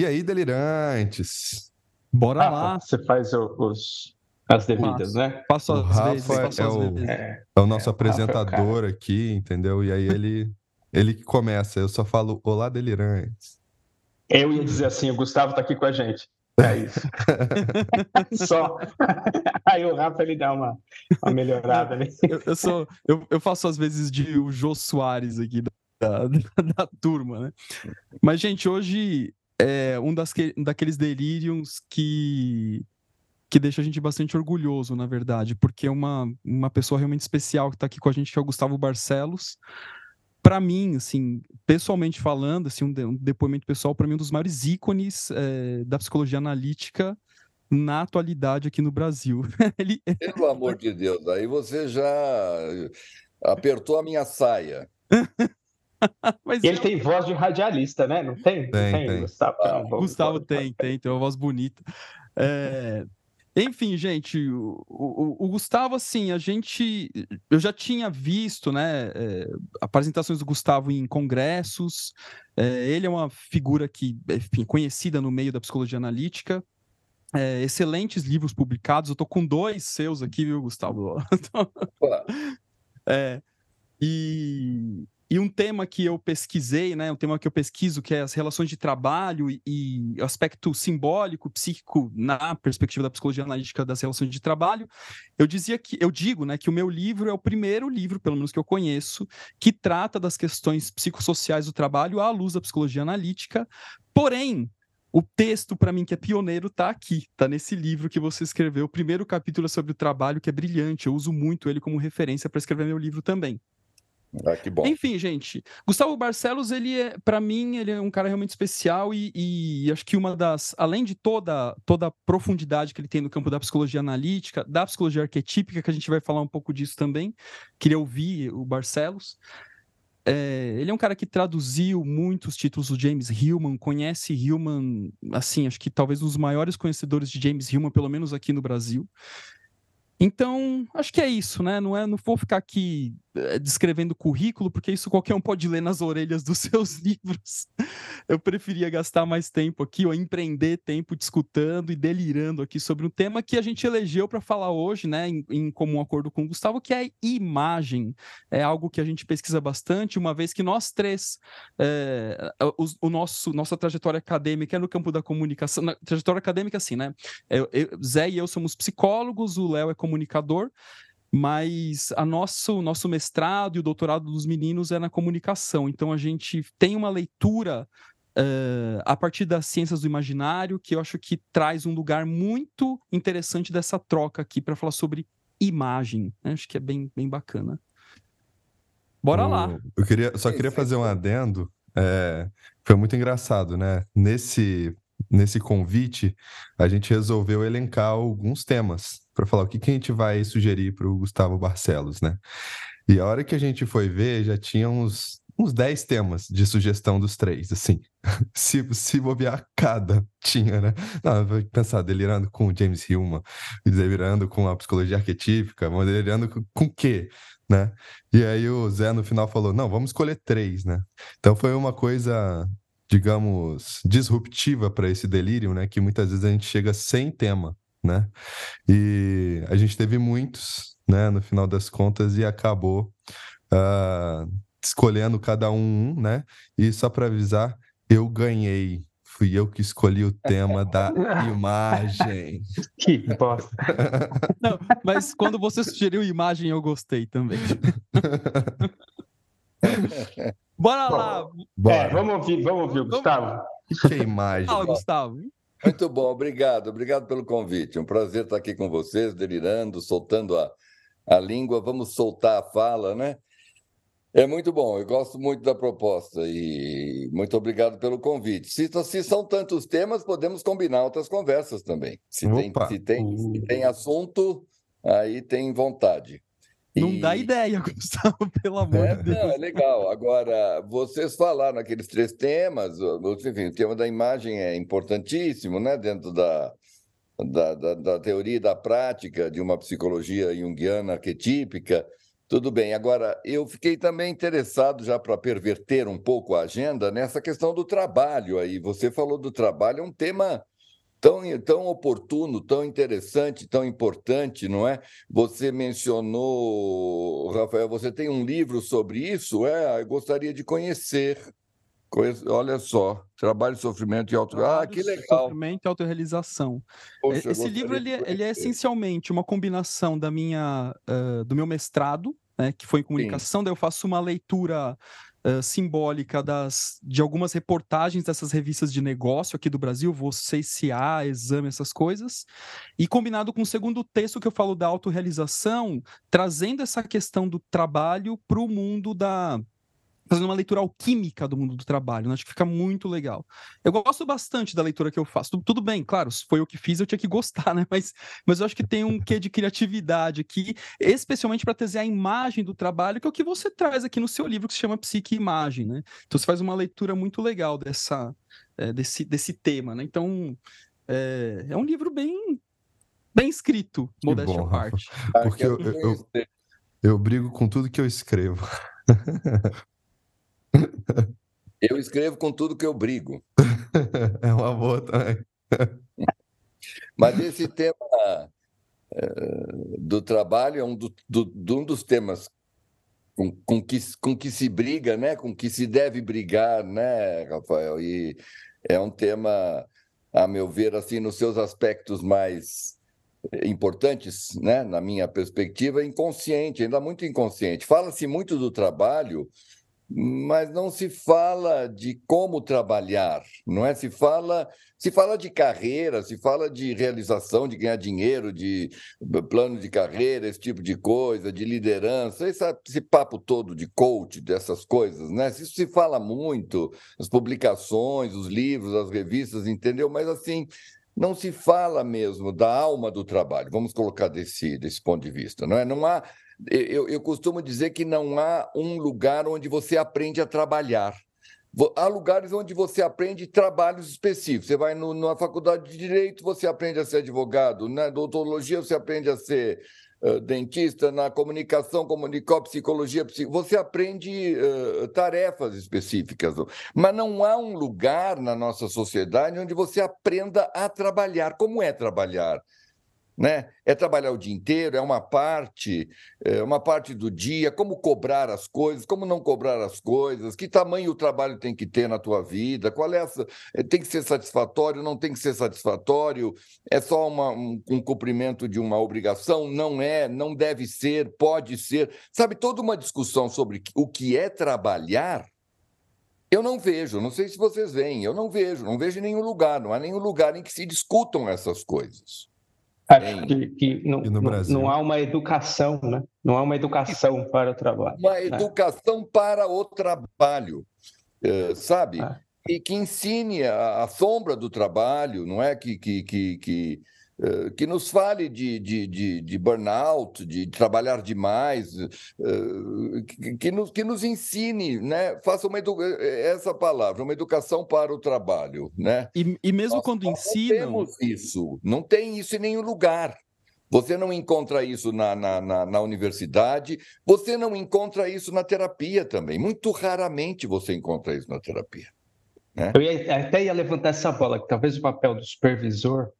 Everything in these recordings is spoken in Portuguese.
E aí, delirantes? Bora ah, lá. Você faz os, as devidas, né? Passo o Rafa vezes, é, o, é, é, o nosso é, apresentador aqui, entendeu? E aí ele, ele que começa. Eu só falo olá, delirantes. Eu ia dizer assim, o Gustavo está aqui com a gente. É isso. Só. Aí o Rafa ele dá uma, uma melhorada. Né? Eu, eu, sou, eu, eu faço às vezes de o Jô Soares aqui da, da, da turma, né? Mas, gente, hoje é um das, daqueles delírios que que deixa a gente bastante orgulhoso, na verdade, porque é uma, uma pessoa realmente especial que está aqui com a gente, que é o Gustavo Barcelos. Para mim, assim, pessoalmente falando, assim, um, de, um depoimento pessoal, para mim, um dos maiores ícones é, da psicologia analítica na atualidade aqui no Brasil. Ele... Pelo amor de Deus, aí você já apertou a minha saia. Mas ele eu... tem voz de radialista, né? Não tem? Tem, tem. tem. Gustavo, ah, Gustavo tem, tem, tem uma voz bonita. É... Enfim, gente, o, o, o, Gustavo, assim, a gente. Eu já tinha visto, né, é, apresentações do Gustavo em congressos. É, ele é uma figura que, enfim, conhecida no meio da psicologia analítica. É, excelentes livros publicados. Eu tô com dois seus aqui, viu, Gustavo? é, e, e um tema que eu pesquisei, né, um tema que eu pesquiso, que é as relações de trabalho e, e aspecto simbólico, psíquico na perspectiva da psicologia analítica das relações de trabalho, eu dizia que eu digo, né, que o meu livro é o primeiro livro, pelo menos que eu conheço, que trata das questões psicossociais do trabalho à luz da psicologia analítica. Porém, o texto para mim que é pioneiro está aqui, está nesse livro que você escreveu. O primeiro capítulo é sobre o trabalho, que é brilhante. Eu uso muito ele como referência para escrever meu livro também. Ah, que bom. Enfim, gente, Gustavo Barcelos, ele é, para mim, ele é um cara realmente especial e, e, acho que uma das, além de toda, toda a profundidade que ele tem no campo da psicologia analítica, da psicologia arquetípica, que a gente vai falar um pouco disso também, queria ouvir o Barcelos. É, ele é um cara que traduziu muitos títulos do James Hillman, conhece Hillman, assim, acho que talvez um dos maiores conhecedores de James Hillman, pelo menos aqui no Brasil. Então, acho que é isso, né? Não, é, não vou ficar aqui descrevendo currículo, porque isso qualquer um pode ler nas orelhas dos seus livros. Eu preferia gastar mais tempo aqui, ou empreender tempo discutando e delirando aqui sobre um tema que a gente elegeu para falar hoje, né, em, em, comum acordo com o Gustavo, que é imagem. É algo que a gente pesquisa bastante, uma vez que nós três, é, o, o, nosso nossa trajetória acadêmica é no campo da comunicação, na, trajetória acadêmica, assim, né? Eu, eu, Zé e eu somos psicólogos, o Léo é comunicador mas a nosso nosso mestrado e o doutorado dos meninos é na comunicação. Então a gente tem uma leitura uh, a partir das ciências do imaginário que eu acho que traz um lugar muito interessante dessa troca aqui para falar sobre imagem. Né? Acho que é bem, bem bacana. Bora lá. Eu queria, só queria fazer um adendo. É, foi muito engraçado, né? Nesse nesse convite, a gente resolveu elencar alguns temas para falar o que, que a gente vai sugerir para o Gustavo Barcelos, né? E a hora que a gente foi ver, já tinha uns, uns 10 temas de sugestão dos três, assim. se, se bobear, cada tinha, né? Não, vou pensar, delirando com o James Hillman, delirando com a psicologia arquetípica, delirando com, com o quê? Né? E aí o Zé no final falou, não, vamos escolher três, né? Então foi uma coisa digamos, disruptiva para esse delírio, né? Que muitas vezes a gente chega sem tema, né? E a gente teve muitos, né? No final das contas e acabou uh, escolhendo cada um, né? E só para avisar, eu ganhei. Fui eu que escolhi o tema da imagem. Que bosta. Não, mas quando você sugeriu imagem, eu gostei também. Bora lá. Bora. É, vamos ouvir, vamos ouvir, Gustavo. Que imagem. Fala, Gustavo. Muito bom, obrigado, obrigado pelo convite. Um prazer estar aqui com vocês, delirando, soltando a, a língua. Vamos soltar a fala, né? É muito bom, eu gosto muito da proposta e muito obrigado pelo convite. Se, se são tantos temas, podemos combinar outras conversas também. Se, tem, se, tem, se tem assunto, aí tem vontade. Não e... dá ideia, Gustavo, pelo amor é, de Deus. Não, é legal. Agora, vocês falaram aqueles três temas, enfim, o tema da imagem é importantíssimo, né, dentro da, da, da, da teoria e da prática de uma psicologia junguiana arquetípica. Tudo bem. Agora, eu fiquei também interessado, já para perverter um pouco a agenda, nessa questão do trabalho aí. Você falou do trabalho, é um tema tão, tão oportuno, tão interessante, tão importante, não é? Você mencionou, Rafael, você tem um livro sobre isso? É, eu gostaria de conhecer. Olha só, trabalho, sofrimento e auto. Ah, que legal. Sofrimento e autorrealização. Poxa, Esse livro ele, é, ele, é essencialmente uma combinação da minha, uh, do meu mestrado, né, que foi em comunicação. Sim. Daí eu faço uma leitura simbólica das, de algumas reportagens dessas revistas de negócio aqui do Brasil, vou CCA, exame, essas coisas, e combinado com o segundo texto que eu falo da autorrealização, trazendo essa questão do trabalho para o mundo da fazendo uma leitura alquímica do mundo do trabalho. Né? Acho que fica muito legal. Eu gosto bastante da leitura que eu faço. Tudo bem, claro, se foi o que fiz, eu tinha que gostar, né? Mas, mas eu acho que tem um quê de criatividade aqui, especialmente para trazer a imagem do trabalho, que é o que você traz aqui no seu livro, que se chama Psique e Imagem, né? Então você faz uma leitura muito legal dessa, é, desse, desse tema, né? Então, é, é um livro bem, bem escrito, modéstia à parte. Porque eu, eu, eu, eu brigo com tudo que eu escrevo. Eu escrevo com tudo que eu brigo. É uma boa também. Mas esse tema uh, do trabalho é um, do, do, um dos temas com, com, que, com que se briga, né? com que se deve brigar, né, Rafael? E é um tema, a meu ver, assim, nos seus aspectos mais importantes, né, na minha perspectiva, inconsciente, ainda muito inconsciente. Fala-se muito do trabalho mas não se fala de como trabalhar, não é? Se fala, se fala de carreira, se fala de realização, de ganhar dinheiro, de plano de carreira, esse tipo de coisa, de liderança, esse, esse papo todo de coach, dessas coisas, né? Isso se fala muito, as publicações, os livros, as revistas, entendeu? Mas assim, não se fala mesmo da alma do trabalho, vamos colocar desse, desse ponto de vista, não é? Não há eu, eu costumo dizer que não há um lugar onde você aprende a trabalhar. Há lugares onde você aprende trabalhos específicos. Você vai no, na faculdade de direito, você aprende a ser advogado. Na odontologia, você aprende a ser uh, dentista. Na comunicação, comunicó, psicologia, você aprende uh, tarefas específicas. Mas não há um lugar na nossa sociedade onde você aprenda a trabalhar. Como é trabalhar? Né? É trabalhar o dia inteiro, é uma parte, é uma parte do dia, como cobrar as coisas, como não cobrar as coisas, que tamanho o trabalho tem que ter na tua vida, qual é essa, é, tem que ser satisfatório, não tem que ser satisfatório, é só uma, um, um cumprimento de uma obrigação, não é, não deve ser, pode ser, sabe, toda uma discussão sobre o que é trabalhar, eu não vejo, não sei se vocês veem, eu não vejo, não vejo em nenhum lugar, não há nenhum lugar em que se discutam essas coisas. Acho que, que não, não, não, há uma educação, né? Não há uma educação para o trabalho. Uma né? educação para o trabalho, é, sabe? Ah. E que ensine a, a, sombra do trabalho, não é? Que, que, que, que eh, que nos fale de, de, de, de, burnout, de trabalhar demais, eh, que nos, que nos ensine, né? faça uma eh, essa palavra, uma educação para o trabalho. Né? E, e mesmo Nós quando ensinam. Não temos isso, não tem isso em nenhum lugar. Você não encontra isso na, na, na, na, universidade, você não encontra isso na terapia também. Muito raramente você encontra isso na terapia. Né? Eu ia, até ia levantar essa bola, que talvez o papel do supervisor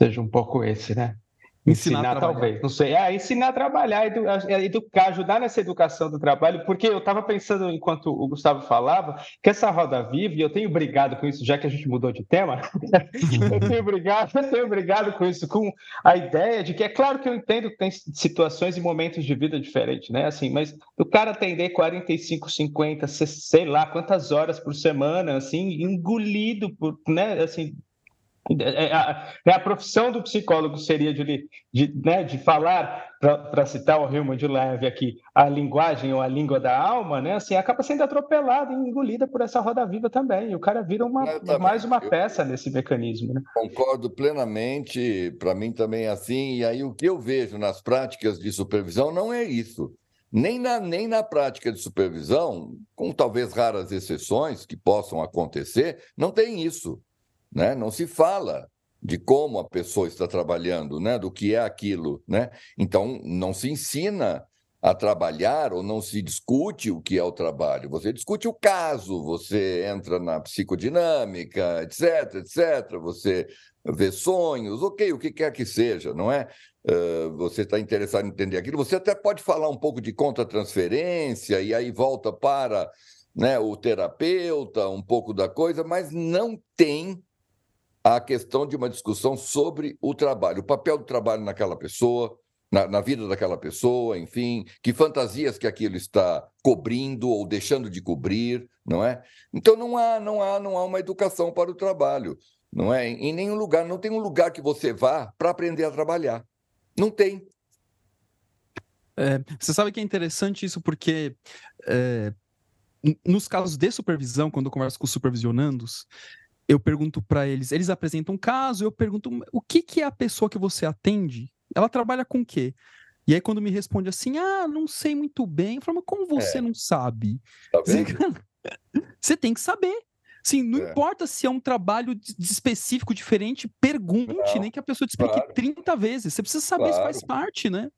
seja um pouco esse, né? Ensinar, ensinar talvez, não sei. É, ensinar a trabalhar, é, educar, ajudar nessa educação do trabalho, porque eu estava pensando, enquanto o Gustavo falava, que essa roda viva, e eu tenho brigado com isso, já que a gente mudou de tema, eu tenho brigado, eu tenho brigado com isso, com a ideia de que é claro que eu entendo que tem situações e momentos de vida diferentes, né? Assim, mas o cara atender 45, 50, sei lá quantas horas por semana, assim, engolido por, né, assim, é, é, a, é a profissão do psicólogo seria de, de, né, de falar, para citar o Hilma de Leve aqui, a linguagem ou a língua da alma, né, assim, acaba sendo atropelada e engolida por essa roda viva também. E o cara vira uma, mais uma peça nesse mecanismo. Né? Concordo plenamente, para mim também é assim. E aí o que eu vejo nas práticas de supervisão não é isso. Nem na, nem na prática de supervisão, com talvez raras exceções que possam acontecer, não tem isso né? Não se fala de como a pessoa está trabalhando, né? Do que é aquilo, né? Então não se ensina a trabalhar ou não se discute o que é o trabalho. Você discute o caso, você entra na psicodinâmica, etc, etc. Você vê sonhos, ok, o que quer que seja, não é? Uh, você está interessado em entender aquilo. Você até pode falar um pouco de contra-transferência e aí volta para né, o terapeuta, um pouco da coisa, mas não tem a questão de uma discussão sobre o trabalho, o papel do trabalho naquela pessoa, na, na, vida daquela pessoa, enfim, que fantasias que aquilo está cobrindo ou deixando de cobrir, não é? Então não há, não há, não há uma educação para o trabalho, não é? Em nenhum lugar, não tem um lugar que você vá para aprender a trabalhar, não tem. É, você sabe que é interessante isso porque é, nos casos de supervisão, quando eu converso com os supervisionandos, eu pergunto para eles, eles apresentam um caso, eu pergunto o que, que é a pessoa que você atende ela trabalha com o quê? E aí, quando me responde assim, ah, não sei muito bem, eu falo, mas como você é. não sabe? Tá você, você tem que saber. Sim, não é. importa se é um trabalho específico, diferente, pergunte, não, nem que a pessoa te explique claro. 30 vezes. Você precisa saber claro. se faz parte, né?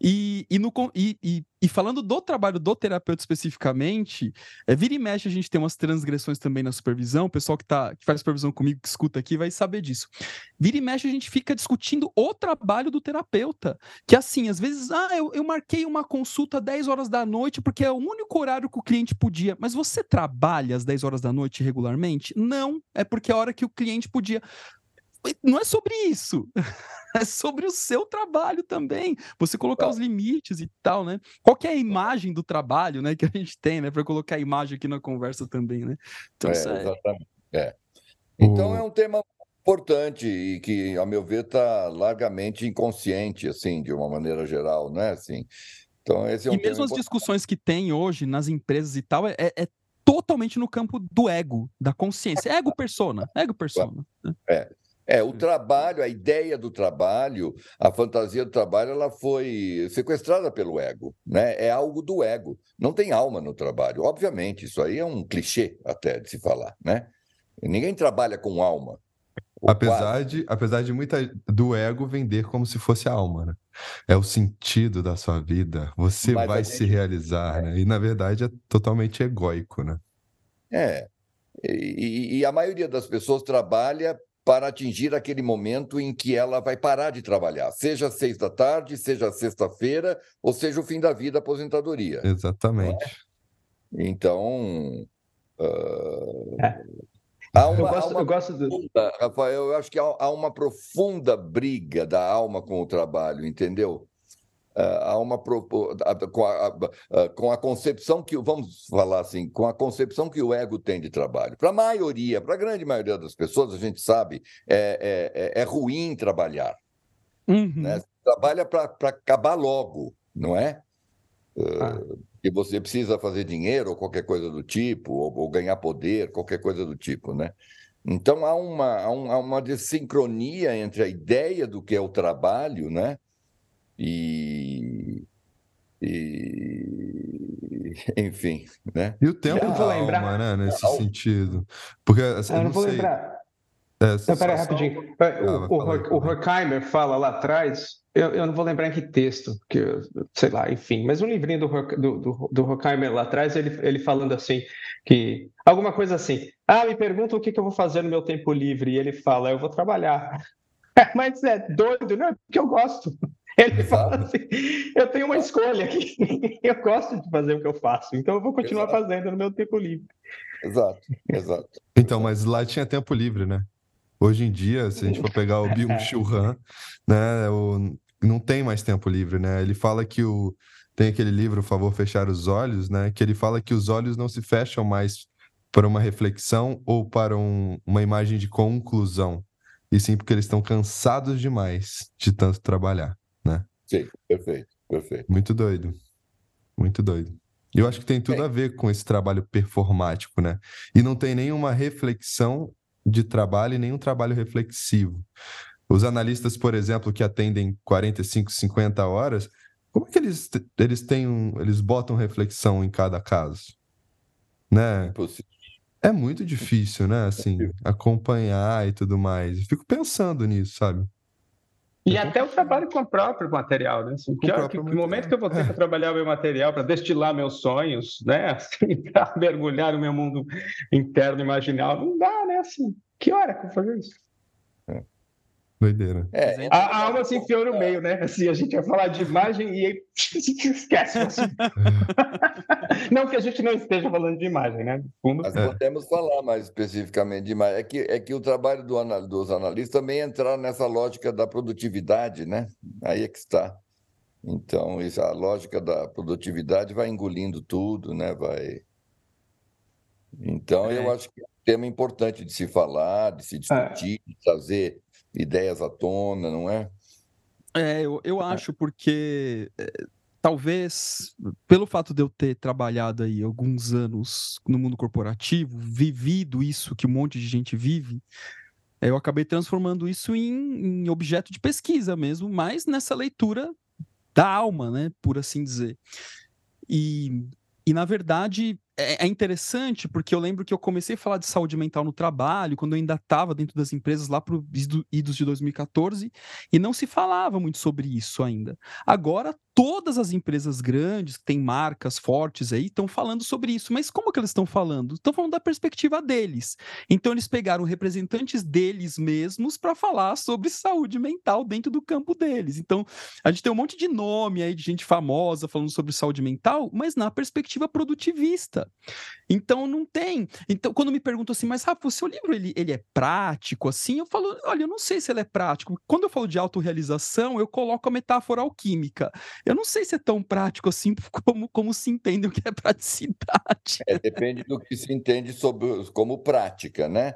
E, e, no, e, e, e, falando do trabalho do terapeuta especificamente, é, vira e mexe a gente tem umas transgressões também na supervisão. O pessoal que, tá, que faz supervisão comigo, que escuta aqui, vai saber disso. Vira e mexe a gente fica discutindo o trabalho do terapeuta. Que assim, às vezes, ah, eu, eu marquei uma consulta 10 horas da noite porque é o único horário que o cliente podia. Mas você trabalha às 10 horas da noite regularmente? Não, é porque é a hora que o cliente podia não é sobre isso. É sobre o seu trabalho também. Você colocar os limites e tal, né? Qual é a imagem do trabalho, né, que a gente tem, né, para colocar a imagem aqui na conversa também, né? Então, é, é... exatamente. É. Então é um tema importante e que, a meu ver, está largamente inconsciente, assim, de uma maneira geral, né? Assim, então esse é um e mesmo as discussões que tem hoje nas empresas e tal, é, é totalmente no campo do ego, da consciência. Ego persona, ego persona. Né? É. É, o trabalho, a ideia do trabalho, a fantasia do trabalho, ela foi sequestrada pelo ego, né? É algo do ego. Não tem alma no trabalho. Obviamente, isso aí é um clichê até de se falar, né? Ninguém trabalha com alma. Apesar de, apesar de muita do ego vender como se fosse a alma, né? É o sentido da sua vida. Você Mas vai gente... se realizar, é. né? E na verdade é totalmente egóico, né? É. E, e, a maioria das pessoas trabalha para atingir aquele momento em que ela vai parar de trabalhar, seja seis da tarde, seja sexta-feira, ou seja o fim da vida, aposentadoria. Exatamente. É? Então. Uh... É. Há uma, eu gosto, uma eu gosto profunda, do... Rafael, eu acho que há, há uma profunda briga da alma com o trabalho, entendeu? Há uma com a, com a concepção que vamos falar assim com a concepção que o ego tem de trabalho para a maioria para a grande maioria das pessoas a gente sabe é, é, é, é ruim trabalhar uhum. né? trabalha para acabar logo não é ah. que você precisa fazer dinheiro ou qualquer coisa do tipo ou, ou, ganhar poder qualquer coisa do tipo né então há uma há, um, há uma desincronia entre a ideia do que é o trabalho né e, e enfim, né? E o tempo da alma, lembrar... né, nesse sentido. Porque assim, eu não, vou sei... lembrar. É, não, rapidinho. Ah, o, o, o Horkheimer fala lá atrás, eu, eu não vou lembrar em que texto, que sei lá, enfim, mas um livrinho do, do, do, do Horkheimer lá atrás, ele, ele falando assim, que alguma coisa assim, ah, me pergunta o que, que eu vou fazer no meu tempo livre, e ele fala, eu vou trabalhar. mas é doido, não é porque eu gosto. Ele fala assim: eu tenho uma escolha aqui, eu gosto de fazer o que eu fasso, então eu vou continuar exato. fazendo no meu tempo livre. Exato, exato. Então, mas lá tinha tempo livre, né? Hoje em dia, se a gente for pegar o Byung-Chul Han, né, o, não tem mais tempo livre, né? Ele fala que o tem aquele livro, o Favor Fechar os Olhos, né? Que ele fala que os olhos não se fecham mais para uma reflexão ou para um, uma imagem de conclusão, e sim porque eles estão cansados demais de tanto trabalhar? Sim, perfeito, perfeito. Muito doido. Muito doido. Eu acho que tem tudo a ver com esse trabalho performático, né? E não tem nenhuma reflexão de trabalho e nenhum trabalho reflexivo. Os analistas, por exemplo, que atendem 45, 50 horas, como é que eles, eles têm um, eles botam reflexão em cada caso? Né? Impossível. É muito difícil, né? Assim, acompanhar e tudo mais. Eu fico pensando nisso, sabe? E até o trabalho com o próprio material, né? Assim, que, que, que momento que eu vou ter para trabalhar o meu material, para destilar meus sonhos, né? Assim, para mergulhar no meu mundo interno imaginal, não dá, né? Assim, que hora que eu vou fazer isso? Doideira. É, a, a, alma se enfiou no meio, né? Assim, a gente ia falar de imagem e aí esquece. Assim. não que a gente não esteja falando de imagem, né? Fundo... Mas podemos falar mais especificamente de imagem. É que, é que o trabalho do, dos analistas também é entrar nessa lógica da produtividade, né? Aí é que está. Então, isso, a lógica da produtividade vai engolindo tudo, né? Vai. Então, é. eu acho que é um tema importante de se falar, de se discutir, é. de trazer ideias à tona, não é? É, eu, eu acho porque é, talvez pelo fato de eu ter trabalhado aí alguns anos no mundo corporativo, vivido isso que um monte de gente vive, eu acabei transformando isso em, em objeto de pesquisa mesmo, mas nessa leitura da alma, né, por assim dizer. E, e na verdade, é, é interessante porque eu lembro que eu comecei a falar de saúde mental no trabalho quando eu ainda estava dentro das empresas lá para os idos de 2014 e não se falava muito sobre isso ainda. Agora todas as empresas grandes que têm marcas fortes aí estão falando sobre isso. Mas como que eles estão falando? Estão falando da perspectiva deles. Então eles pegaram representantes deles mesmos para falar sobre saúde mental dentro do campo deles. Então a gente tem um monte de nome aí de gente famosa falando sobre saúde mental, mas na perspectiva produtivista. Então não tem. Então quando me perguntam assim, mas Rafa, o seu livro ele, ele é prático assim? Eu falo, olha, eu não sei se ele é prático. Quando eu falo de autorrealização, eu coloco a metáfora alquímica. Eu não sei se é tão prático assim como, como se entende o que é praticidade. É, depende do que se entende sobre, como prática, né?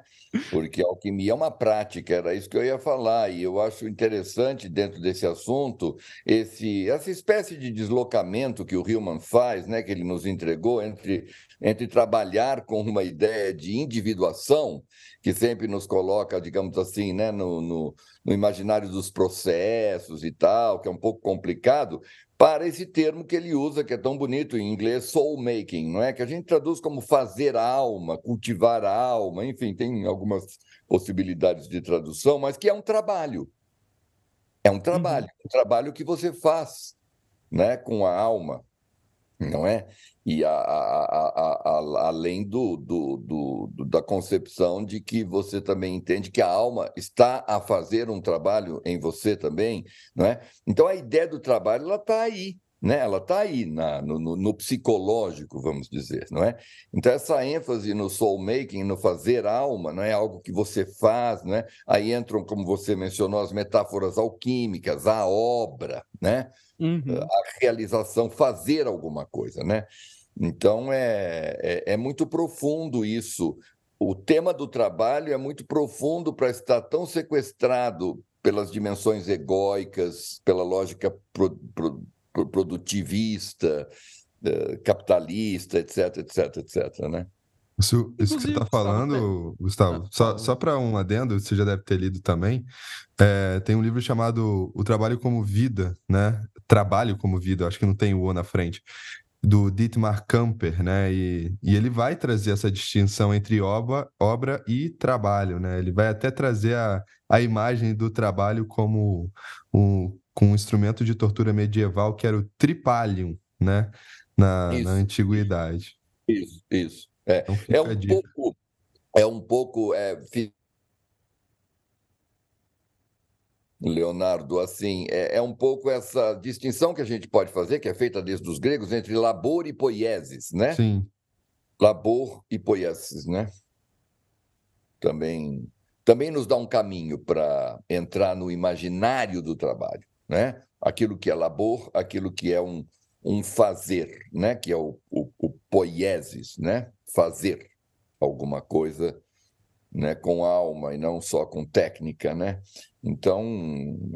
Porque alquimia é uma prática, era isso que eu ia falar, e eu acho interessante dentro desse assunto esse, essa espécie de deslocamento que o Hillman faz, né, que ele nos entregou, entre, entre trabalhar com uma ideia de individuação, que sempre nos coloca, digamos assim, né, no, no, no imaginário dos processos e tal, que é um pouco complicado, para esse termo que ele usa, que é tão bonito em inglês, soul making, não é? Que a gente traduz como fazer a alma, cultivar a alma, enfim, tem algumas possibilidades de tradução, mas que é um trabalho. É um trabalho, uhum. um trabalho que você faz, né, com a alma, não é? E a, a, a, além do, do, do, da concepção de que você também entende que a alma está a fazer um trabalho em você também, não é? Então a ideia do trabalho ela está aí, né? Ela está aí na, no, no, psicológico, vamos dizer, não é? Então essa ênfase no soul making, no fazer alma, não é algo que você faz, né? Aí entram, como você mencionou, as metáforas alquímicas, a obra, né? Uhum. A realização, fazer alguma coisa, né? Então, é, é, é muito profundo isso. O tema do trabalho é muito profundo para estar tão sequestrado pelas dimensões egóicas, pela lógica pro, pro, pro, produtivista, uh, capitalista, etc, etc, etc, né? Isso, isso que você está falando, Gustavo, só, só para um adendo, você já deve ter lido também, é, tem um livro chamado O Trabalho como Vida, né? Trabalho como Vida, acho que não tem o O na frente, do Dietmar Kamper, né? E, e ele vai trazer essa distinção entre obra, obra e trabalho, né? Ele vai até trazer a, a imagem do trabalho como um, com um instrumento de tortura medieval que era o tripalium, né? Na, na antiguidade. Isso, isso. É, então é um pouco, é um pouco, é, Leonardo, assim, é, é, um pouco essa distinção que a gente pode fazer, que é feita desde os gregos, entre labor e poiesis, né? Sim. Labor e poiesis, né? Também, também nos dá um caminho para entrar no imaginário do trabalho, né? Aquilo que é labor, aquilo que é um, um fazer, né? Que é o, o, o poiesis, né? Fazer alguma coisa né, com alma e não só com técnica, né? Então,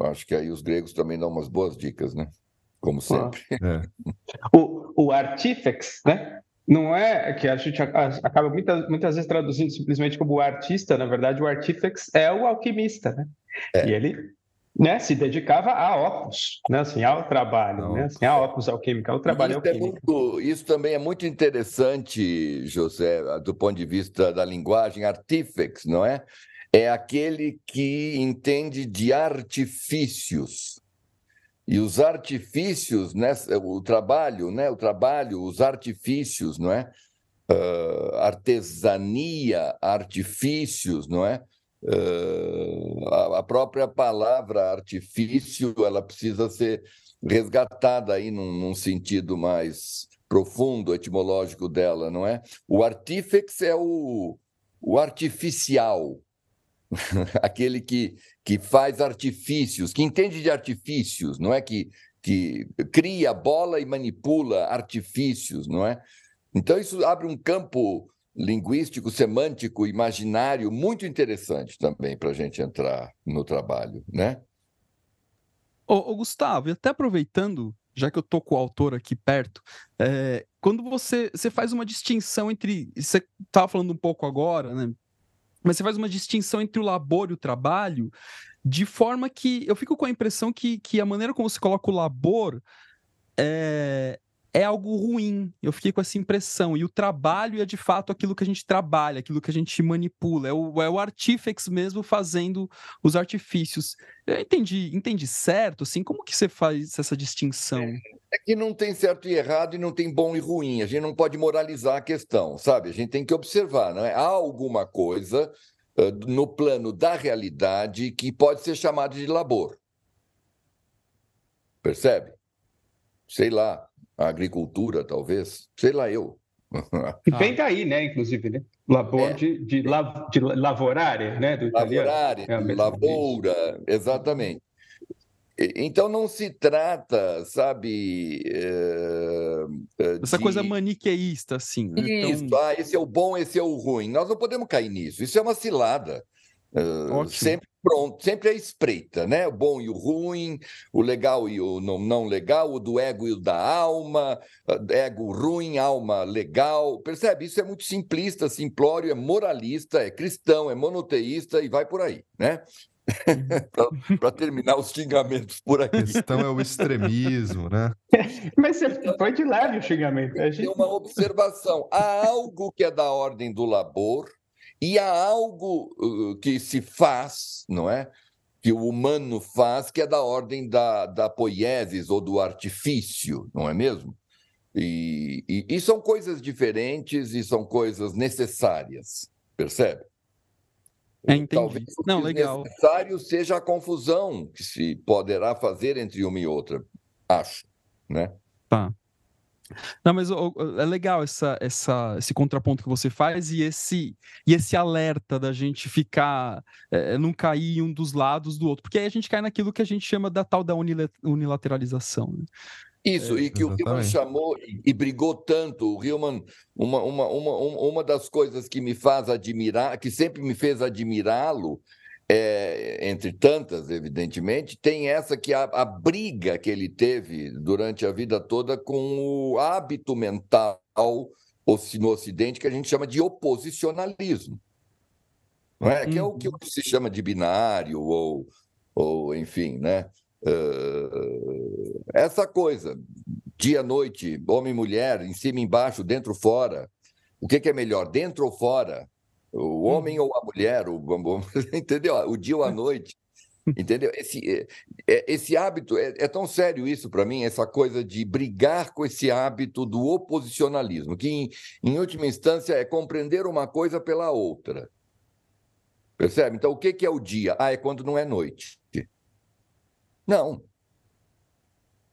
acho que aí os gregos também dão umas boas dicas, né? Como sempre. Ah, é. o, o artifex, né? Não é que a gente acaba muitas, muitas vezes traduzindo simplesmente como o artista, na verdade, o artifex é o alquimista, né? É. E ele né, se dedicava a opus, né, assim, ao trabalho, né, assim, a opus alquímica, ao trabalho isso alquímico. É muito, isso também é muito interessante, José, do ponto de vista da linguagem artifex, não é? é aquele que entende de artifícios. E os artifícios, né, o trabalho, né, o trabalho, os artifícios, não é? Uh, artesania, artifícios, não é? Uh, a, própria palavra artifício, ela precisa ser resgatada aí num, num sentido mais profundo, etimológico dela, não é? O artífex é o, o artificial, aquele que, que faz artifícios, que entende de artifícios, não é? Que, que cria bola e manipula artifícios, não é? Então, isso abre um campo linguístico, semântico, imaginário muito interessante também para a gente entrar no trabalho, né? Ô, ô, Gustavo, e até aproveitando já que eu tô com o autor aqui perto, é, quando você, você faz uma distinção entre. Você estava falando um pouco agora, né? Mas você faz uma distinção entre o labor e o trabalho, de forma que eu fico com a impressão que, que a maneira como você coloca o labor é, é algo ruim. Eu fiquei com essa impressão. E o trabalho é de fato aquilo que a gente trabalha, aquilo que a gente manipula. É o, é o mesmo fazendo os artifícios. Eu entendi, entendi certo, assim, como que você faz essa distinção? É, é que não tem certo e errado e não tem bom e ruim. A gente não pode moralizar a questão, sabe? A gente tem que observar, não é? Há alguma coisa uh, no plano da realidade que pode ser chamada de labor. Percebe? Sei lá, a agricultura, talvez, sei lá eu. E vem daí, né, inclusive, né? Labor é. de, de, la, de lavorare, né? Do lavorare, é lavoura, exatamente. Então não se trata, sabe. É, Essa de... coisa maniqueísta, assim. Né? Isso, então... ah, esse é o bom, esse é o ruim. Nós não podemos cair nisso. Isso é uma cilada. Uh, sempre pronto, sempre a espreita, né? O bom e o ruim, o legal e o não, não legal, o do ego e o da alma, ego ruim, alma legal. Percebe? Isso é muito simplista, simplório, é moralista, é cristão, é monoteísta e vai por aí, né? para terminar os xingamentos por aqui. A questão é o extremismo, né? Mas você foi de leve o xingamento. Tem gente... uma observação. Há algo que é da ordem do labor, e há algo uh, que se faz, não é? Que o humano faz, que é da ordem da, da poiesis ou do artifício, não é mesmo? E, e, e são coisas diferentes e são coisas necessárias, percebe? É, entendi. Talvez o não, legal. necessário seja a confusão que se poderá fazer entre uma e outra, acho, né? Tá. Não, mas é legal essa, essa, esse contraponto que você faz e esse, e esse alerta da gente ficar, é, não cair em um dos lados do outro, porque aí a gente cai naquilo que a gente chama da tal da unilateralização. Né? Isso, é, e que exatamente. o Hillman chamou e, e, brigou tanto. O Hillman, uma, uma, uma, uma das coisas que me faz admirar, que sempre me fez admirá-lo, é, entre tantas, evidentemente, tem essa que a, a, briga que ele teve durante a vida toda com o hábito mental no Ocidente que a gente chama de oposicionalismo. Não é? Que é o que se chama de binário, ou, ou enfim, né? Uh, essa coisa, dia, noite, homem, mulher, em cima, embaixo, dentro, fora. O que, que é melhor, dentro ou fora? O homem uhum. ou a mulher, o, entendeu? O dia ou a noite. Entendeu? Esse, é, é, esse hábito, é, é tão sério isso para mim, essa coisa de brigar com esse hábito do oposicionalismo, que em, em última instância é compreender uma coisa pela outra. Percebe? Então, o que, que é o dia? Ah, é quando não é noite. Não.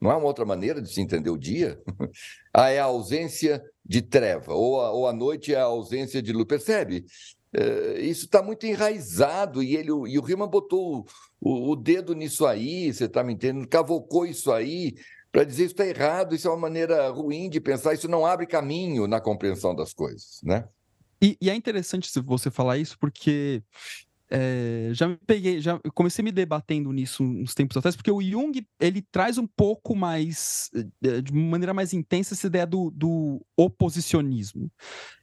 Não há uma outra maneira de se entender o dia? ah, é a ausência de treva, ou a, ou a noite é a ausência de luz. Percebe? É, isso está muito enraizado e ele e o Riemann botou o, o dedo nisso aí, você está me entendendo? Cavocou isso aí para dizer isso está errado, isso é uma maneira ruim de pensar, isso não abre caminho na compreensão das coisas, né? E, e é interessante você falar isso porque é, já me peguei, já comecei me debatendo nisso uns tempos atrás, porque o Jung ele traz um pouco mais, eh, de maneira mais intensa, essa ideia do, do oposicionismo,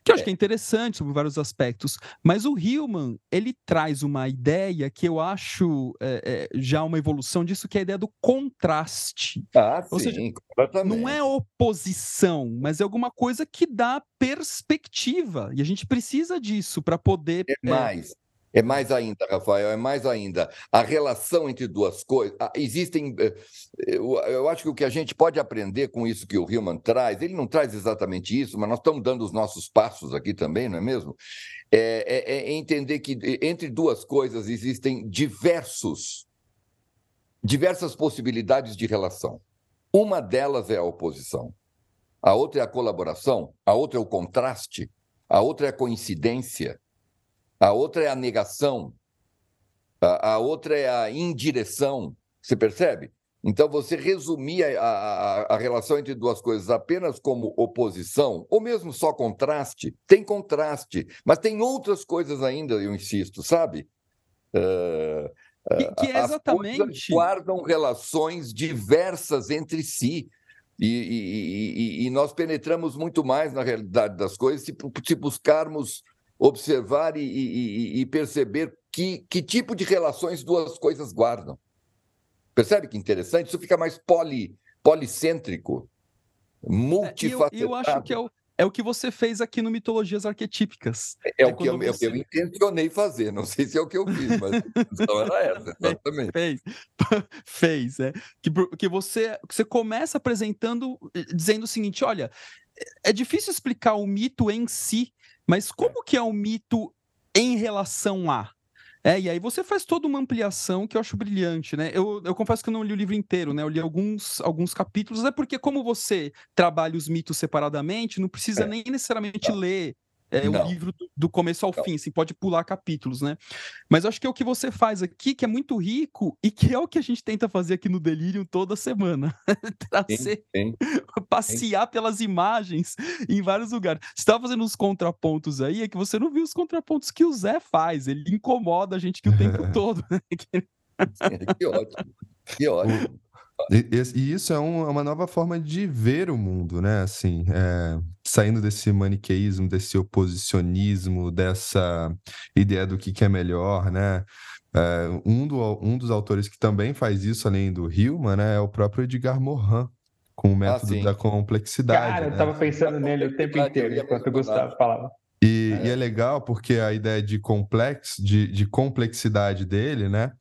que eu é. acho que é interessante sobre vários aspectos. Mas o Hillman ele traz uma ideia que eu acho é, é, já uma evolução disso, que é a ideia do contraste. Ah, Ou sim, seja, completamente. Não é oposição, mas é alguma coisa que dá perspectiva, e a gente precisa disso para poder. É mais É mais ainda, Rafael, é mais ainda. A relação entre duas coisas. Existem. Eh, eu acho que o que a gente pode aprender com isso que o Hillman traz, ele não traz exatamente isso, mas nós estamos dando os nossos passos aqui também, não é mesmo? É, é, é entender que entre duas coisas existem diversos, diversas possibilidades de relação. Uma delas é a oposição, a outra é a colaboração, a outra é o contraste, a outra é a coincidência a outra é a negação, a, a outra é a indireção. Você percebe? Então, você resumir a, a, a, relação entre duas coisas apenas como oposição, ou mesmo só contraste, tem contraste, mas tem outras coisas ainda, eu insisto, sabe? Uh, que, que é exatamente. guardam relações diversas entre si. E, e, e, e, nós penetramos muito mais na realidade das coisas se, se buscarmos observar e, e, e perceber que, que tipo de relações duas coisas guardam. Percebe que interessante? Isso fica mais poli, policêntrico, multifacetado. É, eu, eu acho que é o, é o que você fez aqui no Mitologias Arquetípicas. É, é o, que eu, você... é eu intencionei fazer, não sei se é o que eu fiz, mas intenção era essa, exatamente. Fez, fez, é. Que, que você, que você começa apresentando, eh, dizendo o seguinte, olha, é difícil explicar o mito em si, mas como que é o mito em relação a? É, e aí você faz toda uma ampliação que eu acho brilhante, né? Eu, eu confesso que eu não li o livro inteiro, né? Eu li alguns, alguns capítulos, é porque como você trabalha os mitos separadamente, não precisa é. nem necessariamente tá. ler é o livro do, do, começo ao não. fim, assim, pode pular capítulos, né? Mas acho que é o que você faz aqui, que é muito rico e que é o que a gente tenta fazer aqui no Delírio toda semana. Trazer, sim, sim. passear sim. pelas imagens em vários lugares. Você estava fazendo uns contrapontos aí, é que você não viu os contrapontos que o Zé faz, ele incomoda a gente que o tempo todo. Né? que ótimo, que ótimo. E, e isso é, um, é uma nova forma de ver o mundo, né? Assim, é, saindo desse maniqueísmo, desse oposicionismo, dessa ideia do que, que é melhor, né? É, um, do, um dos autores que também faz isso, além do Hillman, né, é o próprio Edgar Morin, com o ah, método ah, da complexidade. Cara, né? eu estava pensando nele o tempo inteiro, enquanto o Gustavo falava. E é. e é. legal porque a ideia de complexo, de, de, complexidade dele, né?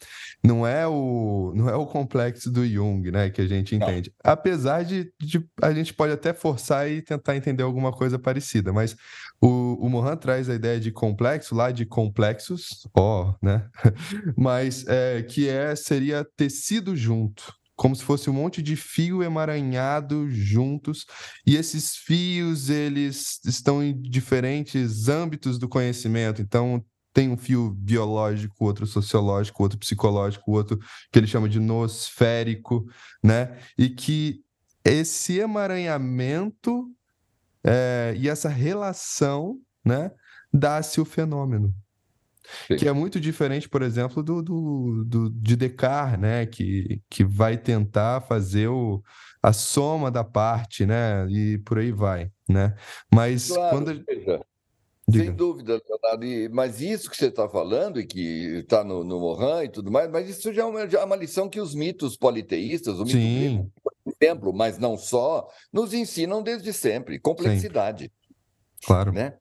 Não é o não é o complexo do Jung, né? Que a gente entende. Não. Apesar de, de, a gente pode até forçar e tentar entender alguma coisa parecida, mas o, o Mohan traz a ideia de complexo lá de complexos, ó, né? mas é, que é seria tecido junto, como se fosse um monte de fio emaranhado juntos, e esses fios eles estão em diferentes âmbitos do conhecimento. Então, tem um fio biológico, outro sociológico, outro psicológico, outro que ele chama de nosférico, né? E que esse emaranhamento é, e essa relação, né, dá-se o fenômeno. Sim. que é muito diferente, por exemplo, do, do, do, de Descartes, né? Que, que vai tentar fazer o, a soma da parte, né? E por aí vai, né? Mas claro, quando... Veja, sem dúvida, Leonardo, mas isso que você está falando e que está no, no Mohan e tudo mais, mas isso já é, uma, já é uma lição que os mitos politeístas, o mito Sim. por exemplo, mas não só, nos ensinam desde sempre, complexidade. Sempre. Claro. Né?